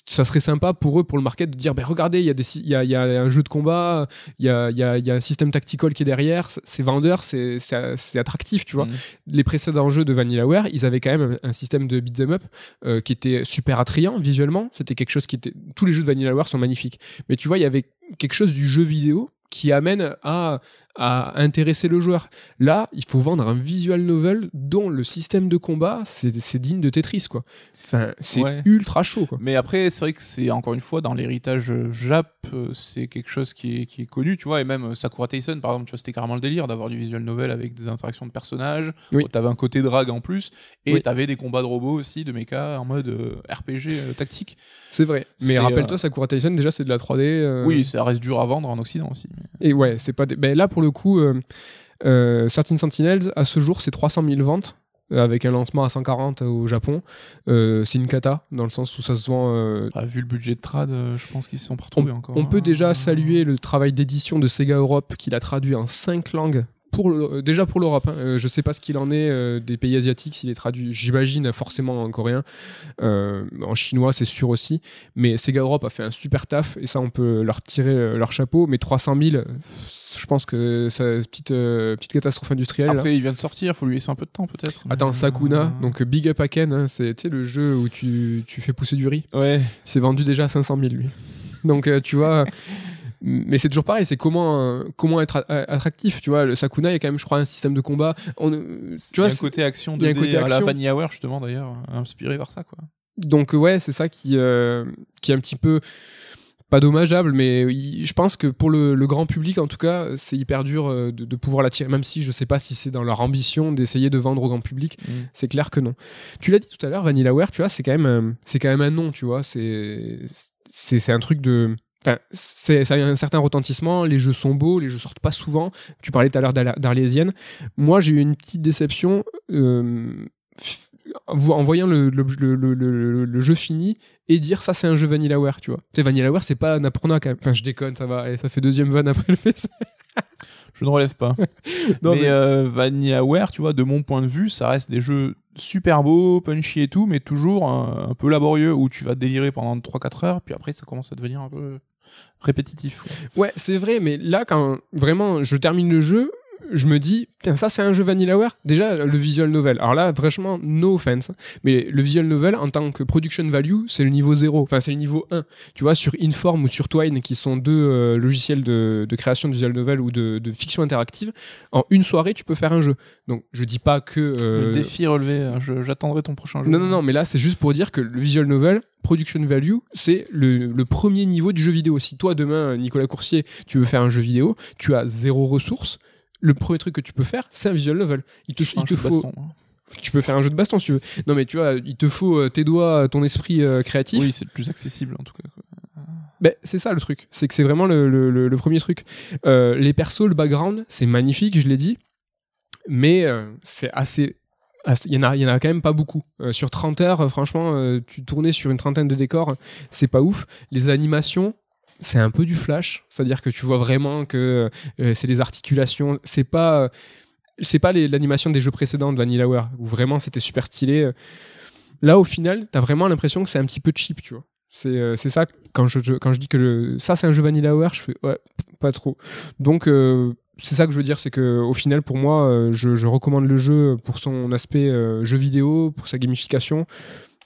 Ça serait sympa pour eux, pour le market, de dire, ben regardez, il y, a y, a, il y a un jeu de combat, il y a, il y, a, il y a un système tactical qui est derrière, c'est- vendeur, c'est attractif, tu vois? Mhm. les précédents jeux de Vanillaware, ils avaient quand même un, système de beat'em up qui était super attrayant visuellement. C'était quelque chose qui était. Tous les jeux de Vanillaware sont magnifiques. Mais tu vois, il y avait quelque chose du jeu vidéo qui amène à, à intéresser le joueur. Là, il faut vendre un visual novel dont le système de combat, c'est digne de Tetris, quoi. Enfin, c'est Ouais. ultra chaud, quoi. Mais après, c'est vrai que c'est encore une fois dans l'héritage Jap, euh, c'est quelque chose qui est, qui est connu, tu vois. Et même euh, Sakura Tyson, par exemple, tu vois, c'était carrément le délire d'avoir du visual novel avec des interactions de personnages. Oui. T'avais un côté drag en plus, et Oui. t'avais des combats de robots aussi, de mecha en mode euh, RPG euh, tactique. C'est vrai. Mais rappelle-toi, Sakura Tyson, déjà, c'est de la 3D. euh, Oui, ça reste dur à vendre en Occident aussi. mais- Et ouais, c'est pas. des- Ben là, pour le coup, euh, euh, Certain Sentinels, à ce jour, c'est 300 000 ventes. euh, Avec un lancement à 140 au Japon, Euh, c'est une cata dans le sens où ça se vend. euh, Bah, vu le budget de trad, euh, je pense qu'ils se sont pas retrouvés encore. on peut hein. déjà saluer le travail d'édition de Sega Europe qui l'a traduit en 5 langues. Pour le- euh, déjà pour l'Europe, hein. Euh, je sais pas ce qu'il en est euh, des pays asiatiques, s'il est traduit, j'imagine forcément en coréen, Euh, en chinois c'est sûr aussi, mais Sega Europe a fait un super taf et ça on peut leur tirer leur chapeau, mais 300 000, je pense que c'est petite euh, petite catastrophe industrielle. là. Après, il vient de sortir, faut lui laisser un peu de temps peut-être. Attends, Sakuna, donc Big Up à Ken, hein, c'est sais, le jeu où tu, tu fais pousser du riz. Ouais. Il s'est vendu déjà à 500 000 lui. Donc tu vois, mais c'est toujours pareil, c'est comment comment être attractif, tu vois. Le Sakuna, il y a quand même, je crois, un système de combat. On, tu il y vois, a un côté action il y a un 2D côté à la action. Vanillaware justement d'ailleurs, inspiré par ça quoi. Donc ouais, c'est ça qui, euh, qui est un petit peu pas dommageable, mais je pense que pour le, le grand public, en tout cas, c'est hyper dur euh, de, de pouvoir l'attirer, même si je sais pas si c'est dans leur ambition d'essayer de vendre au grand public. Mm. C'est clair que non. Tu l'as dit tout à l'heure, Vanillaware, tu vois, c'est quand même, euh, c'est quand même un nom, tu vois. C'est, c'est un truc de. Enfin, ça a un certain retentissement. Les jeux sont beaux, les jeux sortent pas souvent. Tu parlais tout à l'heure d'Ar- d'Arlésienne. Moi, j'ai eu une petite déception. euh, en voyant le, jeu fini et dire ça c'est un jeu Vanillaware tu vois tu sais Vanillaware c'est pas Annapurna quand même enfin je déconne ça va Allez, ça fait deuxième vanne après le PC Je ne relève pas. [LAUGHS] Non, mais mais- euh, Vanillaware, tu vois, de mon point de vue, ça reste des jeux super beaux, punchy et tout, mais toujours un, un peu laborieux où tu vas délirer pendant 3-4 heures, puis après ça commence à devenir un peu répétitif. Ouais, c'est vrai, mais là, quand vraiment je termine le jeu, je me dis, putain, ça c'est un jeu Vanillaware. Déjà, le visual novel. Alors là, franchement, no offense. Mais le visual novel, en tant que production value, c'est le niveau 0. Enfin, c'est le niveau 1. Tu vois, sur Inform ou sur Twine, qui sont deux euh, logiciels de, de création de visual novel ou de, de fiction interactive, en une soirée, tu peux faire un jeu. Donc, je dis pas que. euh, Le défi relevé, hein, j'attendrai ton prochain jeu. non, non, non, mais là, c'est juste pour dire que le visual novel, production value, c'est le, le premier niveau du jeu vidéo. Si toi, demain, Nicolas Coursier, tu veux faire un jeu vidéo, tu as zéro ressources, le premier truc que tu peux faire, c'est un visual novel. Il te, il te faut, baston, hein. tu peux faire un jeu de baston si tu veux. Non, mais tu vois, il te faut euh, tes doigts, ton esprit euh, créatif. Oui, c'est le plus accessible en tout cas. Ben, c'est ça le truc. C'est que c'est vraiment le, le- le- le premier truc. Euh, les persos, le background, c'est magnifique, je l'ai dit. Mais euh, c'est assez. Il y, en a, y en a quand même pas beaucoup. Euh, sur 30 heures, euh, franchement, euh, tu tournais sur une trentaine de décors, c'est pas ouf. Les animations, c'est un peu du flash. C'est-à-dire que tu vois vraiment que euh, c'est des articulations. C'est pas. euh, c'est pas l'animation des jeux précédents de Vanillaware, où vraiment c'était super stylé. Là, au final, t'as vraiment l'impression que c'est un petit peu cheap, tu vois. C'est euh, ça, quand je, quand je dis que ça c'est un jeu Vanillaware, je fais ouais, pas trop. Donc, euh, c'est ça que je veux dire, c'est que au final, pour moi, je, recommande le jeu pour son aspect jeu vidéo, pour sa gamification.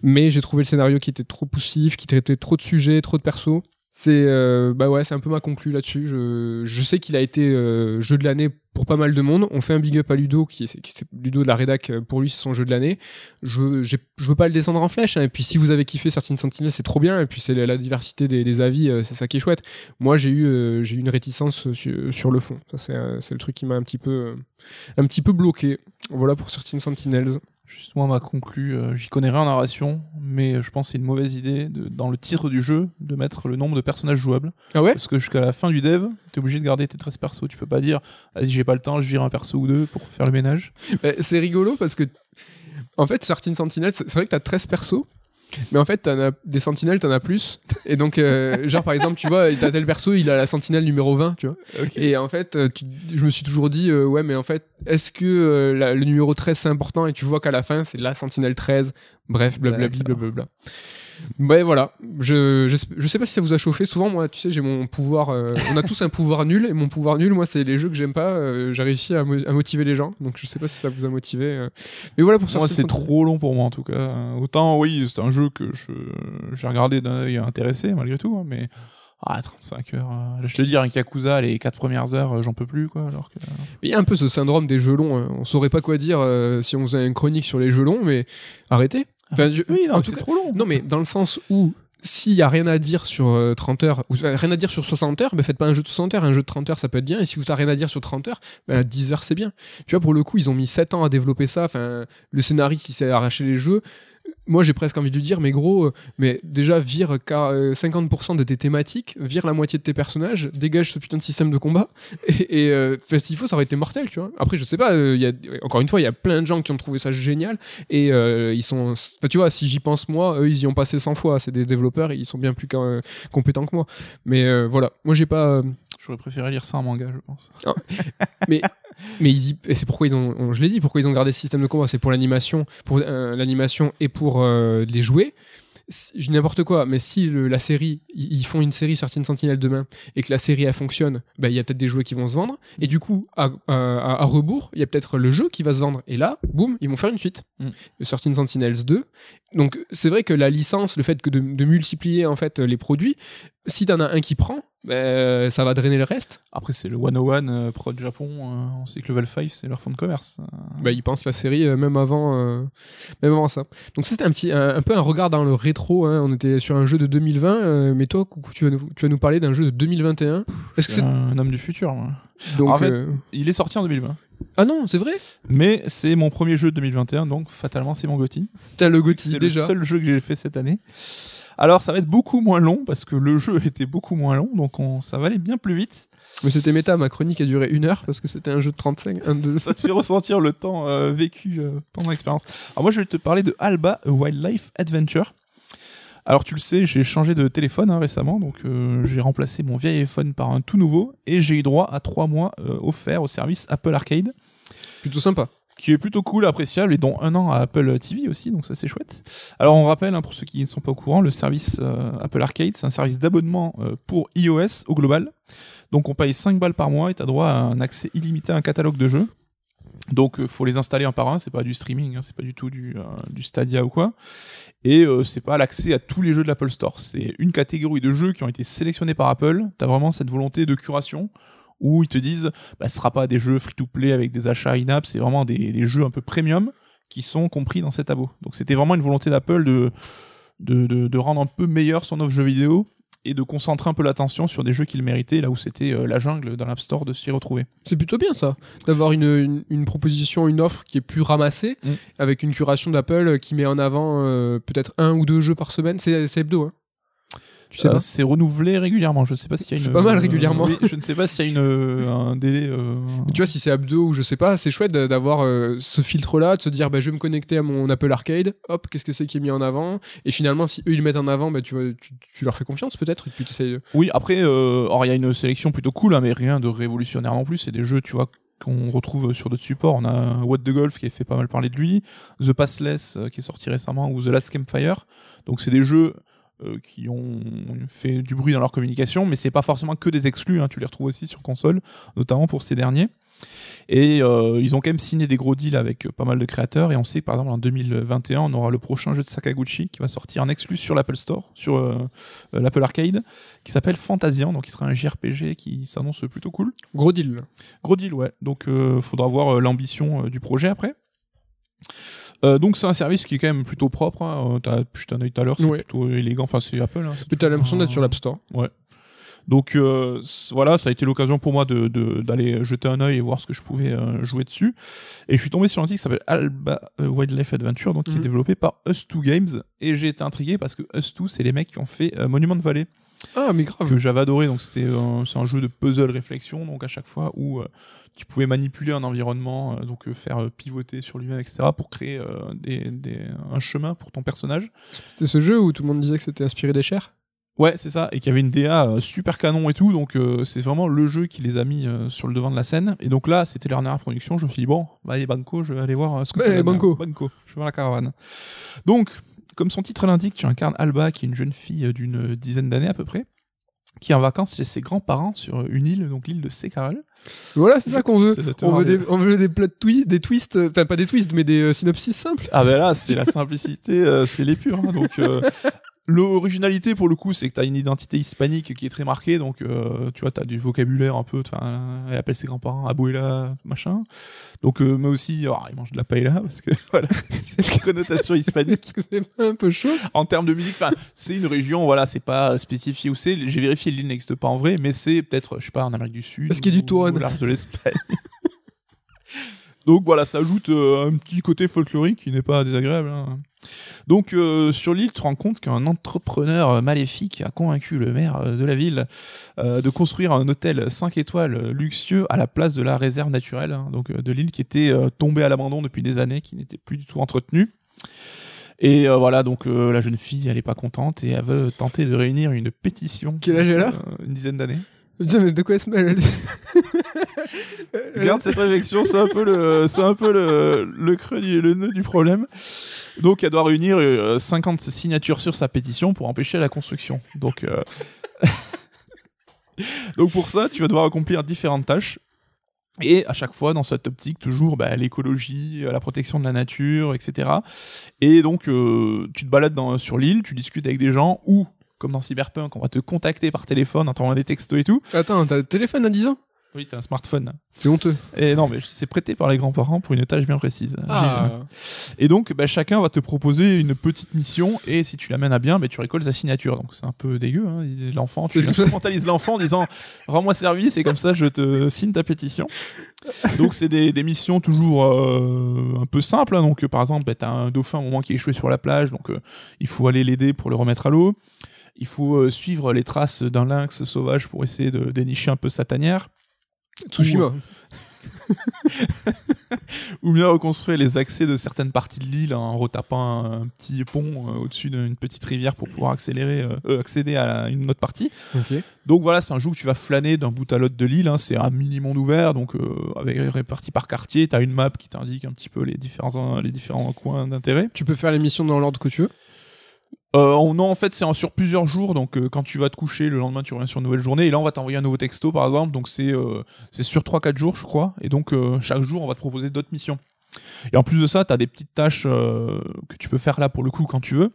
Mais j'ai trouvé le scénario qui était trop poussif, qui traitait trop de sujets, trop de persos. C'est euh, bah c'est un peu ma conclue là-dessus. Je, sais qu'il a été euh, jeu de l'année pour pas mal de monde. On fait un big up à Ludo, qui est, Ludo de la rédac. euh, Pour lui, c'est son jeu de l'année. Je, je veux pas le descendre en flèche. hein. Et puis, si vous avez kiffé Certain Sentinel, c'est trop bien. Et puis, c'est la, diversité des, avis, c'est ça qui est chouette. Moi, j'ai eu, j'ai eu une réticence sur, le fond. C'est, le truc qui m'a un petit peu, un petit peu bloqué. Voilà pour Certain Sentinels. Juste moi, m'a conclu, euh, j'y connais rien en narration, mais je pense que c'est une mauvaise idée de, dans le titre du jeu de mettre le nombre de personnages jouables. Ah ouais? Parce que jusqu'à la fin du dev, t'es obligé de garder tes 13 persos. Tu peux pas dire, vas-y, j'ai pas le temps, je vire un perso ou deux pour faire le ménage. Euh, c'est rigolo parce que, en fait, Certain Sentinels, c'est c'est vrai que t'as 13 persos. Mais en fait, t'en as des sentinelles, t'en as plus. Et donc, euh, genre, par exemple, tu vois, t'as tel perso, il a la sentinelle numéro 20, tu vois. Et en fait, euh, tu- je me suis toujours dit, euh, ouais, mais en fait, est-ce que euh, la- le numéro 13 c'est important et tu vois qu'à la fin, c'est la sentinelle 13 Bref, blablabla. Blablabla. Ouais, voilà. Je, je, je sais pas si ça vous a chauffé. Souvent, moi, tu sais, j'ai mon pouvoir. euh, on a tous un pouvoir nul. Et mon pouvoir nul, moi, c'est les jeux que j'aime pas. euh, j'ai réussi à, mo- à motiver les gens. Donc, je sais pas si ça vous a motivé. euh. Mais voilà pour Moi, Certain c'est trop long pour moi en tout cas. Autant, oui, c'est un jeu que j'ai regardé d'un œil intéressé malgré tout, hein, mais ah, 35 heures. euh, je te dis, un Yakuza, les 4 premières heures, euh, j'en peux plus quoi. Alors que... Il y a un peu ce syndrome des jeux longs. hein. On saurait pas quoi dire euh, si on faisait une chronique sur les jeux longs, mais arrêtez. Enfin, je- Oui, non, c'est trop long. Non, mais dans le sens où s'il y a rien à dire sur euh, 30 heures, ou euh, rien à dire sur 60 heures, ben faites pas un jeu de 60 heures, un jeu de 30 heures ça peut être bien. Et si vous avez rien à dire sur 30 heures, ben 10 heures c'est bien. Tu vois, pour le coup, ils ont mis 7 ans à développer ça. Enfin, le scénariste il s'est arraché les jeux. Moi j'ai presque envie de dire, mais gros, euh, mais déjà vire car- euh, 50% de tes thématiques, vire la moitié de tes personnages, dégage ce putain de système de combat. [LAUGHS] Et, euh, s'il faut, ça aurait été mortel, tu vois. Après, je sais pas, encore une fois, il y a plein de gens qui ont trouvé ça génial. Et ils sont. tu vois, si j'y pense moi, eux, ils y ont passé 100 fois. C'est des développeurs, ils sont bien plus compétents que moi. Mais voilà, moi, j'ai pas. J'aurais préféré lire ça en manga, je pense. mais ils y- et c'est pourquoi ils ont. on- je l'ai dit, pourquoi ils ont gardé ce système de combat? C'est pour l'animation, pour euh, l'animation et pour euh, les jouer. si- je dis n'importe quoi, mais si le- la série, ils font une série sur Teen Sentinel demain et que la série elle fonctionne, bah, il y a peut-être des jouets qui vont se vendre. Et du coup, à, à- à rebours, il y a peut-être le jeu qui va se vendre. Et là, boum, ils vont faire une suite Mm. Sentinels 2. Donc c'est vrai que la licence, le fait que de, de multiplier en fait les produits, si t'en as un qui prend, bah, ça va drainer le reste. Après, c'est le 101 euh, Pro de Japon. euh, on sait que Level 5, c'est leur fond de commerce. Euh, Bah, ils pensent la série euh, même avant, euh, même avant ça. Donc c'était un petit, un, un peu un regard dans le rétro. hein. On était sur un jeu de 2020, euh, mais toi, Coucou, tu vas nous, tu vas nous parler d'un jeu de 2021. Est-ce que c'est un homme du futur. moi. donc en fait- euh, Il est sorti en 2020. ah non, c'est vrai? Mais c'est mon premier jeu de 2021, donc fatalement, c'est mon GOTY. T'as le Gotti C'est le déjà. seul jeu que j'ai fait cette année. Alors, ça va être beaucoup moins long parce que le jeu [LAUGHS] était beaucoup moins long, donc on, ça va aller bien plus vite. Mais c'était méta. Ma chronique a duré une heure parce que c'était un jeu de 35. Un de... Ça te fait ressentir le temps euh, vécu euh, pendant l'expérience. Alors, moi, je vais te parler de Alba a Wildlife Adventure. Alors, tu le sais, j'ai changé de téléphone hein, récemment, donc euh, j'ai remplacé mon vieil iPhone par un tout nouveau et j'ai eu droit à trois mois offerts au service Apple Arcade. Plutôt sympa. Qui est plutôt cool, appréciable, et dont un an à Apple TV aussi, donc ça c'est chouette. Alors on rappelle, hein, pour ceux qui ne sont pas au courant, le service euh, Apple Arcade, c'est un service d'abonnement euh, pour iOS au global. Donc on paye 5 balles par mois et tu as droit à un accès illimité à un catalogue de jeux. Donc euh, faut les installer un par un, c'est pas du streaming, hein, c'est pas du tout du, euh, du Stadia ou quoi. Et c'est pas l'accès à tous les jeux de l'Apple Store. C'est une catégorie de jeux qui ont été sélectionnés par Apple. T'as vraiment cette volonté de curation où ils te disent bah, ce sera pas des jeux free-to-play avec des achats in-app, c'est vraiment des, des jeux un peu premium qui sont compris dans cet abo. Donc c'était vraiment une volonté d'Apple de, de, de, de rendre un peu meilleur son offre jeux vidéo et de concentrer un peu l'attention sur des jeux qu'il méritait, là où c'était euh, la jungle dans l'App Store de s'y retrouver. C'est plutôt bien ça, d'avoir une, une, une proposition, une offre qui est plus ramassée, Mm. avec une curation d'Apple qui met en avant euh, peut-être un ou deux jeux par semaine. C'est c'est hebdo, hein Tu sais Euh, pas c'est renouvelé régulièrement, je sais pas s'il y a une... C'est pas mal, régulièrement. oui, je ne sais pas s'il y a une, euh, un délai... euh, Mais tu vois, si c'est hebdo ou je sais pas, c'est chouette d'avoir euh, ce filtre-là, de se dire, bah, je vais me connecter à mon Apple Arcade, hop, qu'est-ce que c'est qui est mis en avant? Et finalement, si eux ils le mettent en avant, bah, tu, vois, tu, tu leur fais confiance peut-être, Oui, après, euh, il y a une sélection plutôt cool, hein, mais rien de révolutionnaire non plus. C'est des jeux, tu vois, qu'on retrouve sur d'autres supports. On a What the Golf qui a fait pas mal parler de lui, The Passless euh, qui est sorti récemment, ou The Last Campfire. Donc, c'est des jeux euh, qui ont fait du bruit dans leur communication, mais c'est pas forcément que des exclus. hein. Tu les retrouves aussi sur console, notamment pour ces derniers. Et euh, ils ont quand même signé des gros deals avec euh, pas mal de créateurs. Et on sait que par exemple en 2021, on aura le prochain jeu de Sakaguchi qui va sortir en exclu sur l'Apple Store, sur euh, l'Apple Arcade, qui s'appelle Fantasian. Donc il sera un JRPG qui s'annonce plutôt cool. Gros deal. Gros deal, ouais. Donc euh, faudra voir l'ambition du projet après. Euh, donc c'est un service qui est quand même plutôt propre. Hein. Euh, t'as- ai dit tout à l'heure, c'est Ouais. plutôt élégant. Enfin c'est Apple. Hein. C'est t'as toujours l'impression un- d'être sur l'App Store. donc euh, c- voilà, ça a été l'occasion pour moi de- de- d'aller jeter un œil et voir ce que je pouvais euh, jouer dessus. Et je suis tombé sur un titre qui s'appelle Alba euh, Wildlife Adventure, donc qui Mhm. est développé par Us2 Games. Et j'ai été intrigué parce que Us2, c'est les mecs qui ont fait euh, Monument Valley, Ah, mais grave. que j'avais adoré. Donc c'était euh, c'est un jeu de puzzle réflexion, donc à chaque fois où euh, tu pouvais manipuler un environnement, euh, donc faire pivoter sur lui-même, etc., pour créer des, des- un chemin pour ton personnage. C'était ce jeu où tout le monde disait que c'était inspiré des chairs? Ouais, c'est ça, et qu'il y avait une DA super canon et tout, donc euh, c'est vraiment le jeu qui les a mis euh, sur le devant de la scène. Et donc là, c'était leur dernière production, je me suis dit, bon, bah, allez, Banco, je vais aller voir ce que ça donne. Banco. Banco, je vais voir la caravane. Donc, comme son titre l'indique, tu incarnes Alba, qui est une jeune fille euh, d'une dizaine d'années à peu près, qui est en vacances chez ses grands-parents sur une île, donc l'île de Sécaral. Voilà, c'est ça qu'on veut. On veut, des, on veut des plot twists, des twists, euh, enfin pas des twists, mais des euh, synopsis simples. Ah ben là, c'est la [LAUGHS] simplicité, euh, c'est l'épure. hein, donc euh, l'originalité pour le coup, c'est que tu as une identité hispanique qui est très marquée. Donc euh, tu vois, tu as du vocabulaire un peu. Enfin, elle appelle ses grands-parents abuela, machin. Donc, euh, mais aussi, alors, il mange de la paella parce que [LAUGHS] voilà, c'est une connotation [LAUGHS] hispanique. Est-ce que c'est pas un peu chaud En termes de musique, enfin, c'est une région. Voilà, c'est pas spécifié où c'est. J'ai vérifié, l'île n'existe pas en vrai, mais c'est peut-être, je sais pas, en Amérique du Sud. Est-ce qu'il y a du ou Touran au large de l'Espagne. [LAUGHS] Donc voilà, ça ajoute euh, un petit côté folklorique qui n'est pas désagréable. hein. Donc euh, sur l'île, tu te rends compte qu'un entrepreneur maléfique a convaincu le maire euh, de la ville euh, de construire un hôtel 5 étoiles luxueux à la place de la réserve naturelle hein, donc de l'île qui était euh, tombée à l'abandon depuis des années, qui n'était plus du tout entretenue. Et voilà, donc la jeune fille, elle est pas contente et elle veut tenter de réunir une pétition. Quel âge elle a Une dizaine d'années. Mais de quoi elle se mêle Regarde cette réflexion, c'est un peu le, c'est un peu le, le creux du, le nœud du problème. Donc, elle doit réunir euh, 50 signatures sur sa pétition pour empêcher la construction. Donc, euh, [LAUGHS] donc pour ça, tu vas devoir accomplir différentes tâches. Et à chaque fois, dans cette optique, toujours bah, l'écologie, euh, la protection de la nature, etc. Et donc, euh, tu te balades sur l'île, tu discutes avec des gens, ou, comme dans Cyberpunk, on va te contacter par téléphone en t'envoyant des textos et tout. Attends, t'as le téléphone à 10 ans? Oui, t'as un smartphone. C'est honteux. Et non, mais c'est prêté par les grands-parents pour une tâche bien précise. Ah. Et donc, bah, chacun va te proposer une petite mission, et si tu l'amènes à bien, bah, tu récoltes sa signature. Donc, c'est un peu dégueu. Hein. L'enfant, tu instrumentalises l'enfant en disant Rends-moi service, et comme ça, je te signe ta pétition. donc, c'est des, des missions toujours euh, un peu simples. hein. Donc, par exemple, bah, t'as un dauphin au moment qui est échoué sur la plage, donc euh, il faut aller l'aider pour le remettre à l'eau. Il faut euh, suivre les traces d'un lynx sauvage pour essayer de dénicher un peu sa tanière. Tsushima. [LAUGHS] Ou bien reconstruire les accès de certaines parties de l'île en retapant un, un petit pont euh, au-dessus d'une petite rivière pour pouvoir accélérer, euh, euh, accéder à la- une autre partie. Donc voilà, c'est un jeu où tu vas flâner d'un bout à l'autre de l'île. hein. C'est un mini monde ouvert, donc euh, avec réparti par quartier. Tu as une map qui t'indique un petit peu les différents, les différents coins d'intérêt. Tu peux faire l'émission dans l'ordre que tu veux. Euh, non, en fait, c'est sur plusieurs jours. Donc, euh, quand tu vas te coucher, le lendemain, tu reviens sur une nouvelle journée. Et là, on va t'envoyer un nouveau texto, par exemple. Donc, c'est euh, sur 3-4 jours, je crois. Et donc, euh, chaque jour, on va te proposer d'autres missions. Et en plus de ça, tu as des petites tâches euh, que tu peux faire là, pour le coup, quand tu veux.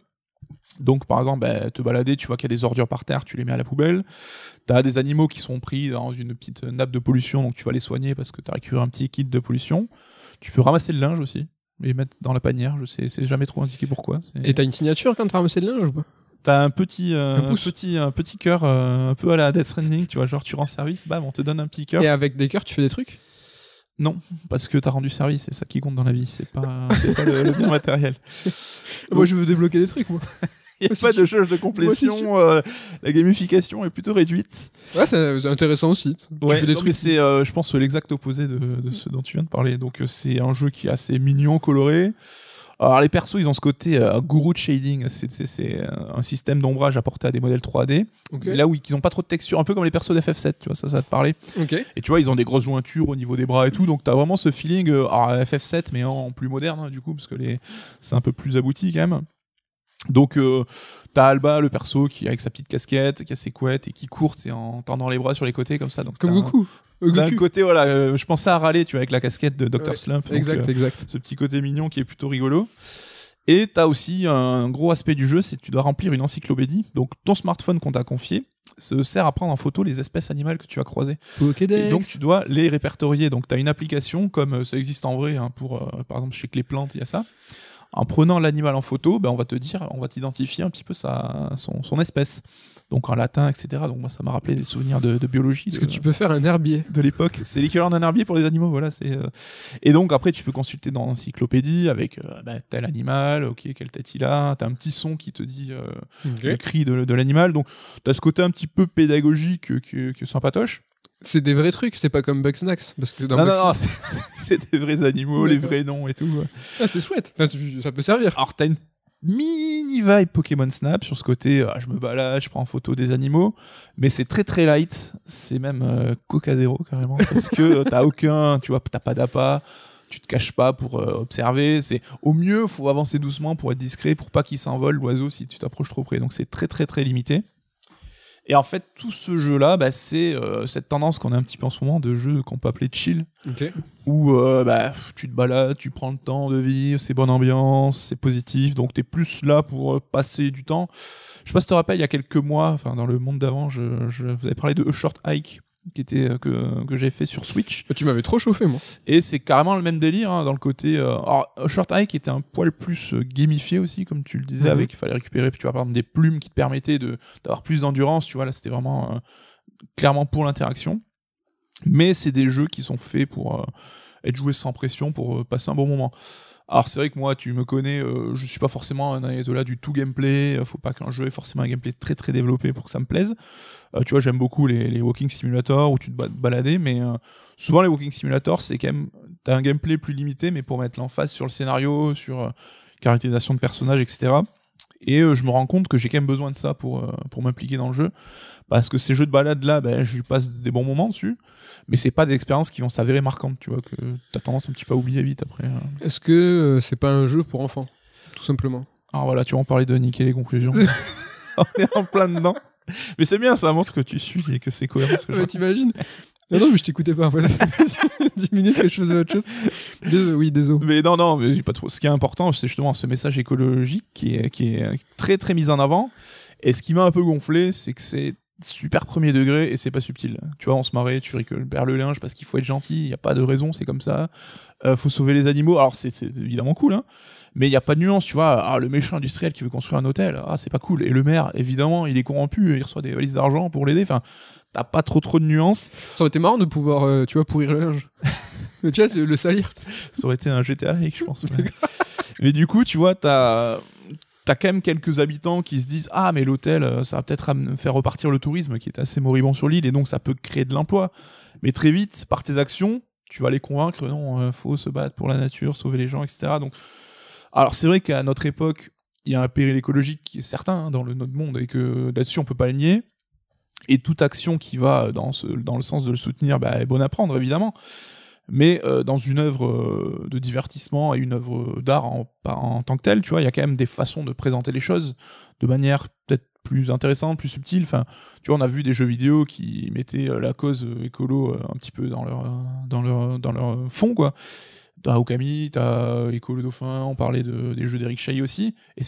Donc, par exemple, bah, te balader, tu vois qu'il y a des ordures par terre, tu les mets à la poubelle. Tu as des animaux qui sont pris dans une petite nappe de pollution, donc tu vas les soigner parce que tu as récupéré un petit kit de pollution. Tu peux ramasser le linge aussi et mettre dans la panière. Je sais, c'est jamais trop indiqué pourquoi. Et t'as une signature quand t'as ramassé le linge ou pas? T'as un petit, euh, Un petit, un petit cœur, euh, un peu à la Death Stranding, tu vois, genre tu rends service, bam, on te donne un petit cœur. Et avec des cœurs, tu fais des trucs? Non, parce que t'as rendu service, c'est ça qui compte dans la vie, c'est pas, c'est pas le, le bien matériel. [LAUGHS] Moi, je veux débloquer des trucs, moi. [LAUGHS] Il n'y a pas de jauge de complétion, euh, la gamification est plutôt réduite. Ouais, c'est intéressant aussi. Tu Ouais, fais des trucs. c'est, euh, je pense, l'exact opposé de, de ce dont tu viens de parler. Donc euh, c'est un jeu qui est assez mignon, coloré. Alors les persos, ils ont ce côté euh, guru de shading, c'est, un système d'ombrage apporté à des modèles 3D. Ok. Là où ils n'ont pas trop de texture, un peu comme les persos d'FF7, tu vois, ça, ça va te parler. Et tu vois, ils ont des grosses jointures au niveau des bras et tout, donc t'as vraiment ce feeling, alors, FF7, mais en plus moderne, hein, du coup, parce que les... c'est un peu plus abouti quand même. Donc, euh, t'as Alba, le perso, qui avec sa petite casquette, qui a ses couettes et qui court, c'est en tendant les bras sur les côtés comme ça. Donc, Comme t'as un- Goku. Euh, D'un côté, voilà, euh, je pensais à râler, tu vois, avec la casquette de Dr. Ouais, Slump. donc, Exact, euh, exact. ce petit côté mignon qui est plutôt rigolo. Et t'as aussi un gros aspect du jeu, c'est que tu dois remplir une encyclopédie. Donc ton smartphone qu'on t'a confié se sert à prendre en photo les espèces animales que tu as croisées. Et donc tu dois les répertorier. Donc tu as une application comme ça existe en vrai hein, pour par exemple chez que les plantes, il y a ça. En prenant l'animal en photo, ben, on va te dire, on va t'identifier un petit peu sa, son, son espèce. Donc en latin, etc. Donc moi ça m'a rappelé des souvenirs de, de biologie. De- que tu peux faire un herbier de l'époque. C'est l'équivalent d'un herbier pour les animaux, voilà. C'est euh, et donc après tu peux consulter dans l'encyclopédie avec euh, bah, tel animal, ok, quelle tête il a. T'as un petit son qui te dit euh, le cri de, de l'animal. Donc t'as ce côté un petit peu pédagogique qui est sympatoche. C'est des vrais trucs, c'est pas comme Bugsnax. Parce que dans Non, non, Bugsnax- non, [LAUGHS] c'est- c'est des vrais animaux, les vrais noms et tout. Ah, c'est chouette. Enfin, tu- ça peut servir. Alors t'as une mini vibe Pokémon Snap sur ce côté, ah, je me balade, je prends en photo des animaux, mais c'est très très light, c'est même euh, Coca Zéro carrément, parce que euh, t'as aucun, tu vois, t'as pas d'appât, tu te caches pas pour euh, observer, c'est au mieux faut avancer doucement pour être discret, pour pas qu'il s'envole l'oiseau si tu t'approches trop près, donc c'est très très très limité. Et en fait, tout ce jeu-là, bah, c'est euh, cette tendance qu'on a un petit peu en ce moment de jeux qu'on peut appeler chill, Ok. où euh, bah, tu te balades, tu prends le temps de vivre, c'est bonne ambiance, c'est positif, donc t'es plus là pour euh, passer du temps. Je sais pas si tu te rappelles, il y a quelques mois, enfin dans le monde d'avant, je, je vous avais parlé de A Short Hike qui était euh, que, que j'ai fait sur Switch Tu m'avais trop chauffé, moi. et c'est carrément le même délire hein, dans le côté euh, alors Short Hike était un poil plus euh, gamifié aussi comme tu le disais Mhm. avec il fallait récupérer tu vois par exemple des plumes qui te permettaient de d'avoir plus d'endurance tu vois là c'était vraiment euh, clairement pour l'interaction mais c'est des jeux qui sont faits pour être joués sans pression pour passer un bon moment alors c'est vrai que moi tu me connais euh, je suis pas forcément un ayatollah du tout gameplay. Euh, faut pas qu'un jeu ait forcément un gameplay très très développé pour que ça me plaise. Euh, tu vois j'aime beaucoup les, les walking simulators où tu te ba- balader mais euh, souvent les walking simulators c'est quand même t'as un gameplay plus limité mais pour mettre l'emphase sur le scénario sur euh, caractérisation de personnages etc et euh, je me rends compte que j'ai quand même besoin de ça pour, euh, pour m'impliquer dans le jeu parce que ces jeux de balade là ben, je passe des bons moments dessus mais c'est pas des expériences qui vont s'avérer marquantes tu vois que t'as tendance un petit peu à oublier vite après euh. Est-ce que euh, c'est pas un jeu pour enfants tout simplement? Alors voilà, tu vas en parler de niquer les conclusions. [LAUGHS] On est en plein dedans. Mais c'est bien, ça montre que tu suis et que c'est cohérent. Ce Ouais, t'imagines? Non, mais je t'écoutais pas. en fait. [LAUGHS] 10 minutes que je faisais autre chose. Désolé, oui, désolé. Mais non, non, mais pas. Ce qui est important, c'est justement ce message écologique qui est, qui est très très mis en avant. Et ce qui m'a un peu gonflé, c'est que c'est super premier degré et c'est pas subtil. Tu vois, on se marrait, tu rigoles, perds le linge parce qu'il faut être gentil, il y a pas de raison, c'est comme ça. Euh, faut sauver les animaux. Alors c'est c'est évidemment cool, hein. Mais il y a pas de nuance, tu vois. Ah, le méchant industriel qui veut construire un hôtel, ah, c'est pas cool. Et le maire, évidemment, il est corrompu, il reçoit des valises d'argent pour l'aider. Enfin, t'as pas trop trop de nuances. Ça aurait été marrant de pouvoir, euh, tu vois, pourrir le linge. [LAUGHS] Tu vois, le salir. Ça aurait été un GTA avec, je pense. Mais, mais du coup, tu vois, t'as t'as quand même quelques habitants qui se disent ah mais l'hôtel euh, ça va peut-être faire repartir le tourisme qui est assez moribond sur l'île et donc ça peut créer de l'emploi. Mais très vite par tes actions tu vas les convaincre non euh, faut se battre pour la nature sauver les gens etc donc alors c'est vrai qu'à notre époque il y a un péril écologique qui est certain hein, dans le notre monde et que là-dessus on peut pas le nier. Et toute action qui va dans ce dans le sens de le soutenir bah, est bonne à prendre évidemment mais euh, dans une œuvre euh, de divertissement et une œuvre d'art en, en tant que telle, tu vois, il y a quand même des façons de présenter les choses de manière peut-être plus intéressante, plus subtile. Enfin, tu on a vu des jeux vidéo qui mettaient euh, la cause écolo un petit peu dans leur, dans leur, dans leur fond, quoi. T'as Okami, t'as Écolo Dauphin, on parlait de, des jeux d'Eric Chahi aussi, et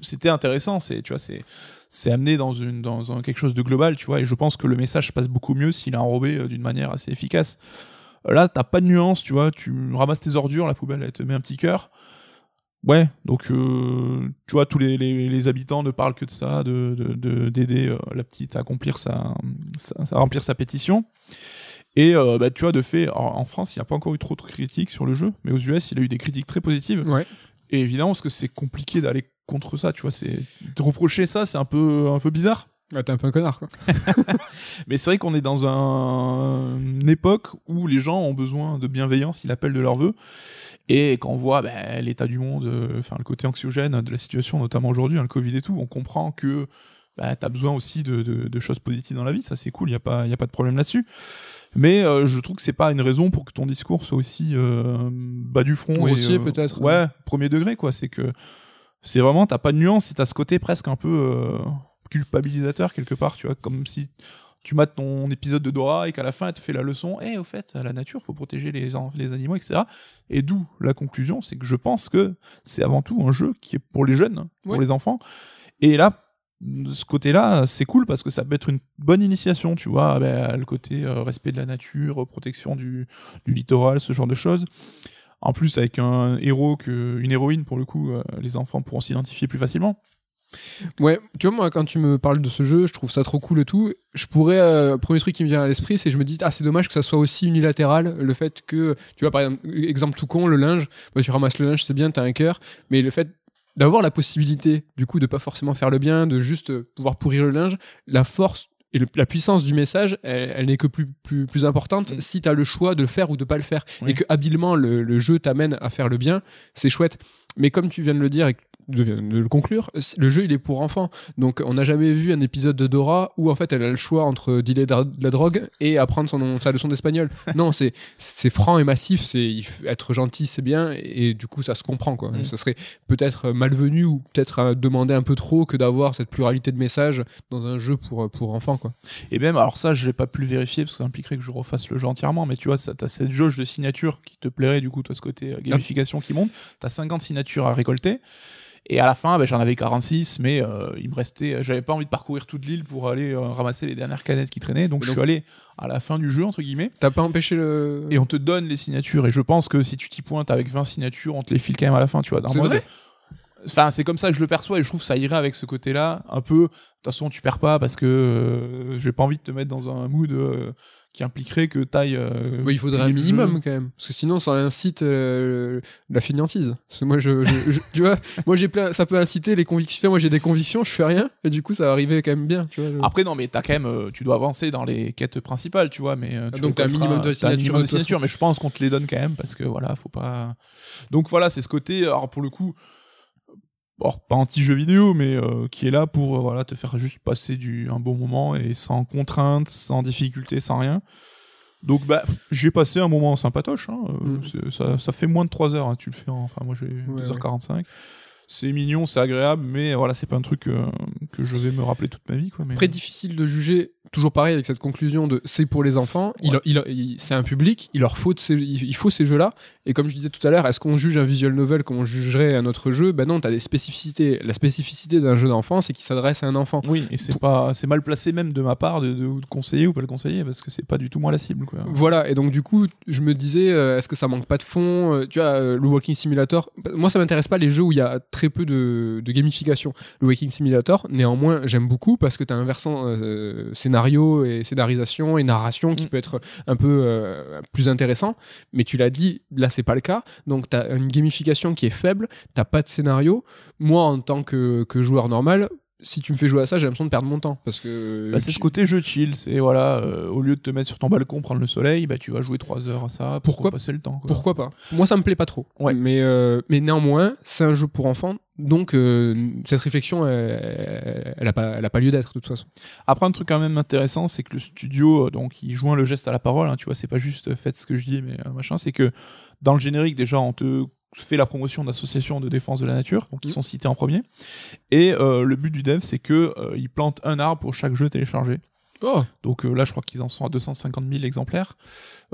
c'était intéressant, c'est tu vois, c'est c'est amené dans une dans quelque chose de global, tu vois, et je pense que le message passe beaucoup mieux s'il est enrobé d'une manière assez efficace. Là, t'as pas de nuance, tu vois. Tu ramasses tes ordures, la poubelle, elle te met un petit cœur. Ouais, donc euh, tu vois, tous les, les, les habitants ne parlent que de ça, de d'aider de, d'aider euh, la petite à accomplir sa, sa- à remplir sa pétition. Et euh, bah, tu vois, de fait, en, France, il n'y a pas encore eu trop de critiques sur le jeu, mais aux US, il a eu des critiques très positives. Ouais. Et évidemment, parce que c'est compliqué d'aller contre ça, tu vois. C'est reprocher ça, c'est un peu un peu bizarre. Ouais, t'es un peu un connard, quoi. [LAUGHS] [LAUGHS] Mais c'est vrai qu'on est dans un... une époque où les gens ont besoin de bienveillance, ils l'appellent de leur vœu. Et quand on voit ben, l'état du monde, euh, enfin le côté anxiogène de la situation, notamment aujourd'hui, hein, le Covid et tout, on comprend que ben, tu as besoin aussi de, de- de choses positives dans la vie. Ça, c'est cool, il n'y a, pas- y a pas de problème là-dessus. Mais euh, je trouve que c'est pas une raison pour que ton discours soit aussi euh, bas du front. Grossier, peut-être. Ouais, premier degré, quoi. C'est que c'est vraiment, t'as pas de nuance et t'as ce côté presque un peu culpabilisateur quelque part, tu vois, comme si tu mates ton épisode de Dora et qu'à la fin elle te fait la leçon et au fait la nature faut protéger les, les animaux etc et d'où la conclusion c'est que je pense que c'est avant tout un jeu qui est pour les jeunes pour Ouais. les enfants. Et là de ce côté là c'est cool parce que ça peut être une bonne initiation tu vois ben, le côté euh, respect de la nature protection du, du littoral ce genre de choses. En plus avec un héros que une héroïne pour le coup euh, les enfants pourront s'identifier plus facilement Ouais, tu vois, moi, quand tu me parles de ce jeu, je trouve ça trop cool et tout. Je pourrais, euh, premier truc qui me vient à l'esprit, c'est je me dis, ah, c'est dommage que ça soit aussi unilatéral. Le fait que, tu vois, par exemple, exemple tout con, le linge, bah, tu ramasses le linge, c'est bien, t'as un cœur, mais le fait d'avoir la possibilité, du coup, de pas forcément faire le bien, de juste pouvoir pourrir le linge, la force et le- la puissance du message, elle, elle n'est que plus, plus, plus importante Mm. si tu as le choix de le faire ou de pas le faire. Oui. Et que habilement le, le jeu t'amène à faire le bien, c'est chouette. Mais comme tu viens de le dire et que de le conclure, le jeu il est pour enfants. Donc on n'a jamais vu un épisode de Dora où en fait elle a le choix entre dealer de la drogue et apprendre son, sa leçon d'espagnol. [LAUGHS] non, c'est c'est franc et massif. C'est être gentil, c'est bien et, du coup ça se comprend quoi. Mm. Ça serait peut-être malvenu ou peut-être demander un peu trop que d'avoir cette pluralité de messages dans un jeu pour pour enfants quoi. Et même, alors ça, je l'ai pas pu le vérifier parce que ça impliquerait que je refasse le jeu entièrement, mais tu vois, ça, t'as cette jauge de signatures qui te plairait, du coup, toi, ce côté euh, gamification qui monte. T'as 50 signatures à récolter. Et à la fin, ben, j'en avais 46, mais euh, il me restait, j'avais pas envie de parcourir toute l'île pour aller euh, ramasser les dernières canettes qui traînaient, donc, je suis allé à la fin du jeu, entre guillemets, T'as pas empêché le. et on te donne les signatures. Et je pense que si tu t'y pointes avec 20 signatures, on te les file quand même à la fin, tu vois. Dans C'est mode, vrai? Enfin, c'est comme ça que je le perçois et je trouve que ça irait avec ce côté-là. Un peu, de toute façon, tu perds pas parce que euh, j'ai pas envie de te mettre dans un mood qui impliquerait que taille. euh, Bah, il faudrait un minimum jeu. quand même, parce que sinon ça incite euh, la fainéantise. Parce que moi, je, je- je- tu vois, moi j'ai plein, ça peut inciter les convictions. Moi j'ai des convictions, je fais rien, et du coup ça va arriver quand même bien, tu vois. je- Après, non, mais t'as quand même, euh, tu dois avancer dans les quêtes principales, tu vois. Mais euh, tu Ah, donc t'as un minimum de signatures, signatures, mais je pense qu'on te les donne quand même parce que voilà, faut pas. Donc voilà, c'est ce côté. Alors pour le coup. Or, pas anti-jeu vidéo, mais euh, qui est là pour euh, voilà, te faire juste passer du, un bon moment et sans contrainte, sans difficulté, sans rien. Donc, bah, j'ai passé un moment sympatoche. Hein. euh, Mhm. ça, ça fait moins de 3 heures. hein, tu le fais en. Enfin, moi, j'ai Ouais, 2h45. c'est mignon, c'est agréable, mais voilà, c'est pas un truc que je vais me rappeler toute ma vie. Quoi, mais... Très difficile de juger, toujours pareil avec cette conclusion de c'est pour les enfants, il, il, il- c'est un public, il leur faut ces, il faut ces jeux-là. Et comme je disais tout à l'heure, est-ce qu'on juge un visual novel comme on jugerait un autre jeu? Ben non, t'as des spécificités. La spécificité d'un jeu d'enfant, c'est qu'il s'adresse à un enfant. Oui, et c'est pas, c'est mal placé même de ma part de, de, de conseiller ou pas le conseiller parce que c'est pas du tout moi la cible. Quoi. Voilà, et donc du coup, je me disais, euh, est-ce que ça manque pas de fond? Euh, Tu vois, euh, le Walking Simulator, moi ça m'intéresse pas les jeux où il y a très peu de, de gamification. Le Walking Simulator, néanmoins, j'aime beaucoup parce que tu as un versant scénario et scénarisation et narration qui Mm. peut être un peu euh, plus intéressant, mais tu l'as dit, là c'est pas le cas, donc tu as une gamification qui est faible, t'as pas de scénario. Moi, en tant que, que joueur normal, si tu me fais jouer à ça, j'ai l'impression de perdre mon temps parce que Bah, c'est ce côté jeu chill, c'est voilà, euh, au lieu de te mettre sur ton balcon, prendre le soleil, bah tu vas jouer 3 heures à ça pour Pourquoi- passer le temps. quoi. Pourquoi pas? Moi, ça me plaît pas trop. Ouais. Mais, euh, mais néanmoins, c'est un jeu pour enfants. Donc, euh, cette réflexion, elle, elle a pas, elle a pas lieu d'être, de toute façon. Après, un truc quand même intéressant, c'est que le studio, donc, il joint le geste à la parole. hein, tu vois, c'est pas juste faites ce que je dis, mais machin. C'est que dans le générique, déjà, on te fait la promotion d'associations de défense de la nature, donc ils Mhm. sont cités en premier. Et euh, le but du dev, c'est que euh, ils plantent un arbre pour chaque jeu téléchargé. Oh, Donc euh, là, je crois qu'ils en sont à 250 000 exemplaires.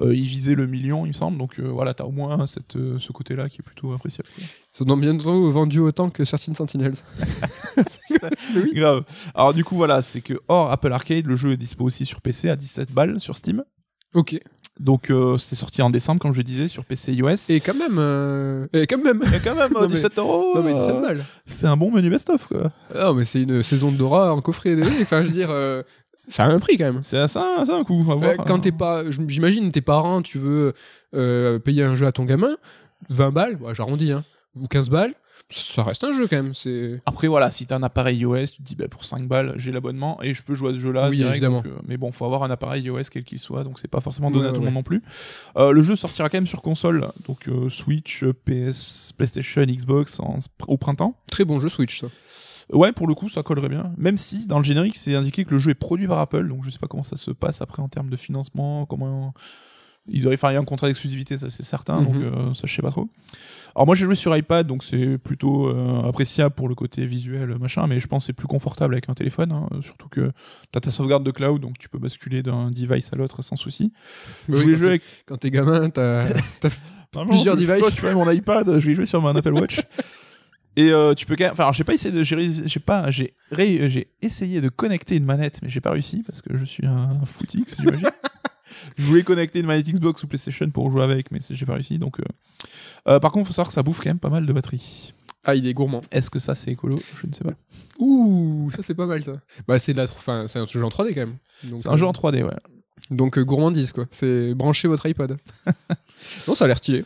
Euh, ils visaient le million, il me semble. Donc voilà, t'as au moins cette, ce côté-là qui est plutôt appréciable. ça donne bientôt vendu autant que Certain Sentinels. [LAUGHS] oui. Grave. Alors du coup, voilà, c'est que hors Apple Arcade, le jeu est dispo aussi sur PC à 17 balles sur Steam. Ok. Donc euh, c'est sorti en décembre, comme je disais, sur PC iOS. Et quand même, euh, et quand même. Et quand même, [LAUGHS] Non, mais- 17 euros. Non, mais euh, 17 balles. c'est un bon menu best-of, quoi. Non, mais c'est une saison de Dora en coffret. Enfin, je veux dire, euh, ça a un prix quand même. C'est ça, ça un coup. Euh, voir. quand t'es pas, j'imagine tes parents, tu veux euh, payer un jeu à ton gamin, 20 balles, bah, j'arrondis, hein, ou 15 balles, ça reste un jeu quand même. C'est Après, voilà, si t'as un appareil iOS, tu te dis, bah, pour 5 balles, j'ai l'abonnement et je peux jouer à ce jeu-là. Oui, direct, évidemment. donc, euh, mais bon, faut avoir un appareil iOS quel qu'il soit, donc c'est pas forcément Ouais, donné à tout le ouais. monde non plus. Euh, le jeu sortira quand même sur console, donc euh, Switch, PS, PlayStation, Xbox en- au printemps. très bon jeu Switch, ça. Ouais, pour le coup, ça collerait bien. Même si dans le générique, c'est indiqué que le jeu est produit par Apple, donc je sais pas comment ça se passe après en termes de financement, comment. Ils auraient fait un contrat d'exclusivité, ça c'est certain, donc Mhm. euh, ça je sais pas trop. Alors moi j'ai joué sur iPad, donc c'est plutôt euh, appréciable pour le côté visuel, machin, mais je pense que c'est plus confortable avec un téléphone, hein, surtout que t'as ta sauvegarde de cloud, donc tu peux basculer d'un device à l'autre sans souci. Je Oui, quand jouer t'es- avec Quand t'es gamin, t'as. [LAUGHS] Plusieurs devices. Je, je fais mon iPad, je vais jouer sur mon Apple Watch. [LAUGHS] Et euh, tu peux quand même- enfin j'ai pas essayé de j'ai pas j'ai ré- essayé de connecter une manette mais j'ai pas réussi parce que je suis un footix j'imagine. Je voulais connecter une manette Xbox ou PlayStation pour jouer avec mais j'ai pas réussi donc euh, euh, par contre faut savoir que ça bouffe quand même pas mal de batterie. Ah, il est gourmand. Est-ce que ça c'est écolo? Je ne sais pas. Ouh, ça c'est pas mal ça. Bah, c'est de la. Enfin, c'est un jeu en 3D quand même. C'est un jeu euh, en 3D ouais. Donc, euh, gourmandise quoi. C'est brancher votre iPod. [LAUGHS] non, ça a l'air stylé.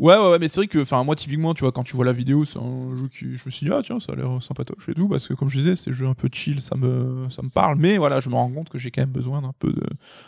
Ouais, ouais, ouais, mais c'est vrai que, enfin, moi, typiquement, tu vois, quand tu vois la vidéo, c'est un jeu qui, je me suis dit, ah, tiens, ça a l'air sympatoche et tout, parce que, comme je disais, c'est un jeu un peu chill, ça me, ça me parle, mais voilà, je me rends compte que j'ai quand même besoin d'un peu de,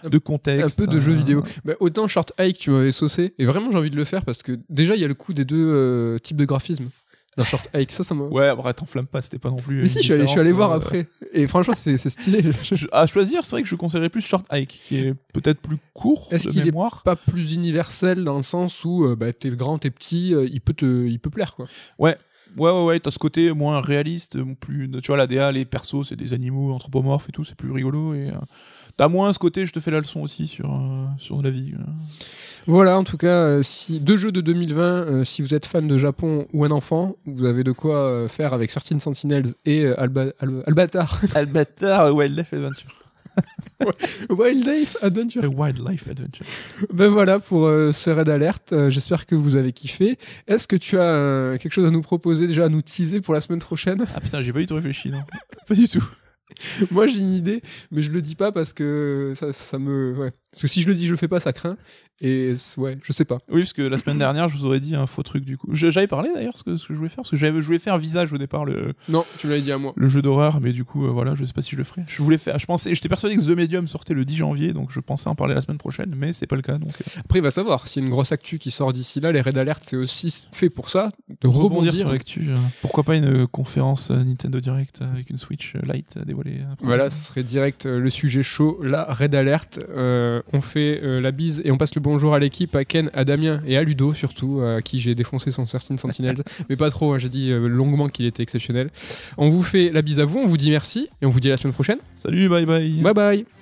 de Un contexte. peu de jeux euh, vidéo. Bah, autant Short Hike, tu m'avais saucé. Et vraiment, j'ai envie de le faire parce que déjà, il y a le coup des deux euh, types de graphismes. Dans Short Hike, ça, ça m'a. Ouais, après, t'enflamme pas, c'était pas non plus. Mais si, je suis allé, je suis allé voir euh, après. Et franchement, c'est c'est stylé. [LAUGHS] je- à choisir, c'est vrai que je conseillerais plus Short Hike, qui est peut-être plus court Est-ce de qu'il est pas plus universel dans le sens où euh, bah, t'es grand, t'es petit, euh, il peut te, il peut plaire quoi. Ouais, ouais, ouais, t'as ce côté moins réaliste, plus, tu vois, la DA, les persos, c'est des animaux anthropomorphes et tout, c'est plus rigolo et. T'as moins ce côté, je te fais la leçon aussi sur, euh, sur la vie. euh. Voilà, en tout cas, euh, si deux jeux de 2020, euh, si vous êtes fan de Japon ou un enfant, vous avez de quoi euh, faire avec Certain Sentinels et euh, Alba- Al- Albatar. [LAUGHS] Albatar Wildlife Adventure. Wildlife Adventure. Wildlife Adventure. Ben voilà pour euh, ce raid alerte. Euh, J'espère que vous avez kiffé. Est-ce que tu as euh, quelque chose à nous proposer déjà à nous teaser pour la semaine prochaine? Ah putain, j'ai pas du tout réfléchi, non. [LAUGHS] pas du tout. Moi j'ai une idée, mais je le dis pas parce que ça, me. Ouais. Parce que si je le dis, je le fais pas, ça craint. Et ouais, je sais pas. Oui, parce que la semaine dernière, je vous aurais dit un faux truc du coup. J'avais parlé d'ailleurs ce que, ce que je voulais faire, parce que j'avais, je voulais faire visage au départ, le, Non, tu me l'avais dit à moi. le jeu d'horreur, mais du coup, euh, voilà, je sais pas si je le ferai. Je voulais faire, je pensais, j'étais persuadé que The Medium sortait le 10 janvier, donc je pensais en parler la semaine prochaine, mais c'est pas le cas, donc. euh, Après, il va savoir. S'il y a une grosse actu qui sort d'ici là, les raids alerte, c'est aussi fait pour ça, de rebondir rebondir. sur l'actu. euh, pourquoi pas une conférence Nintendo Direct avec une Switch Lite à dévoiler euh, Voilà, ce serait direct le sujet chaud, la raid alerte. Euh, on fait euh, la bise et on passe le bonjour à l'équipe, à Ken, à Damien et à Ludo surtout, à qui j'ai défoncé son Certain Sentinels, [LAUGHS] mais pas trop, hein, j'ai dit euh, longuement qu'il était exceptionnel. On vous fait la bise à vous, on vous dit merci et on vous dit à la semaine prochaine. Salut, bye bye. Bye bye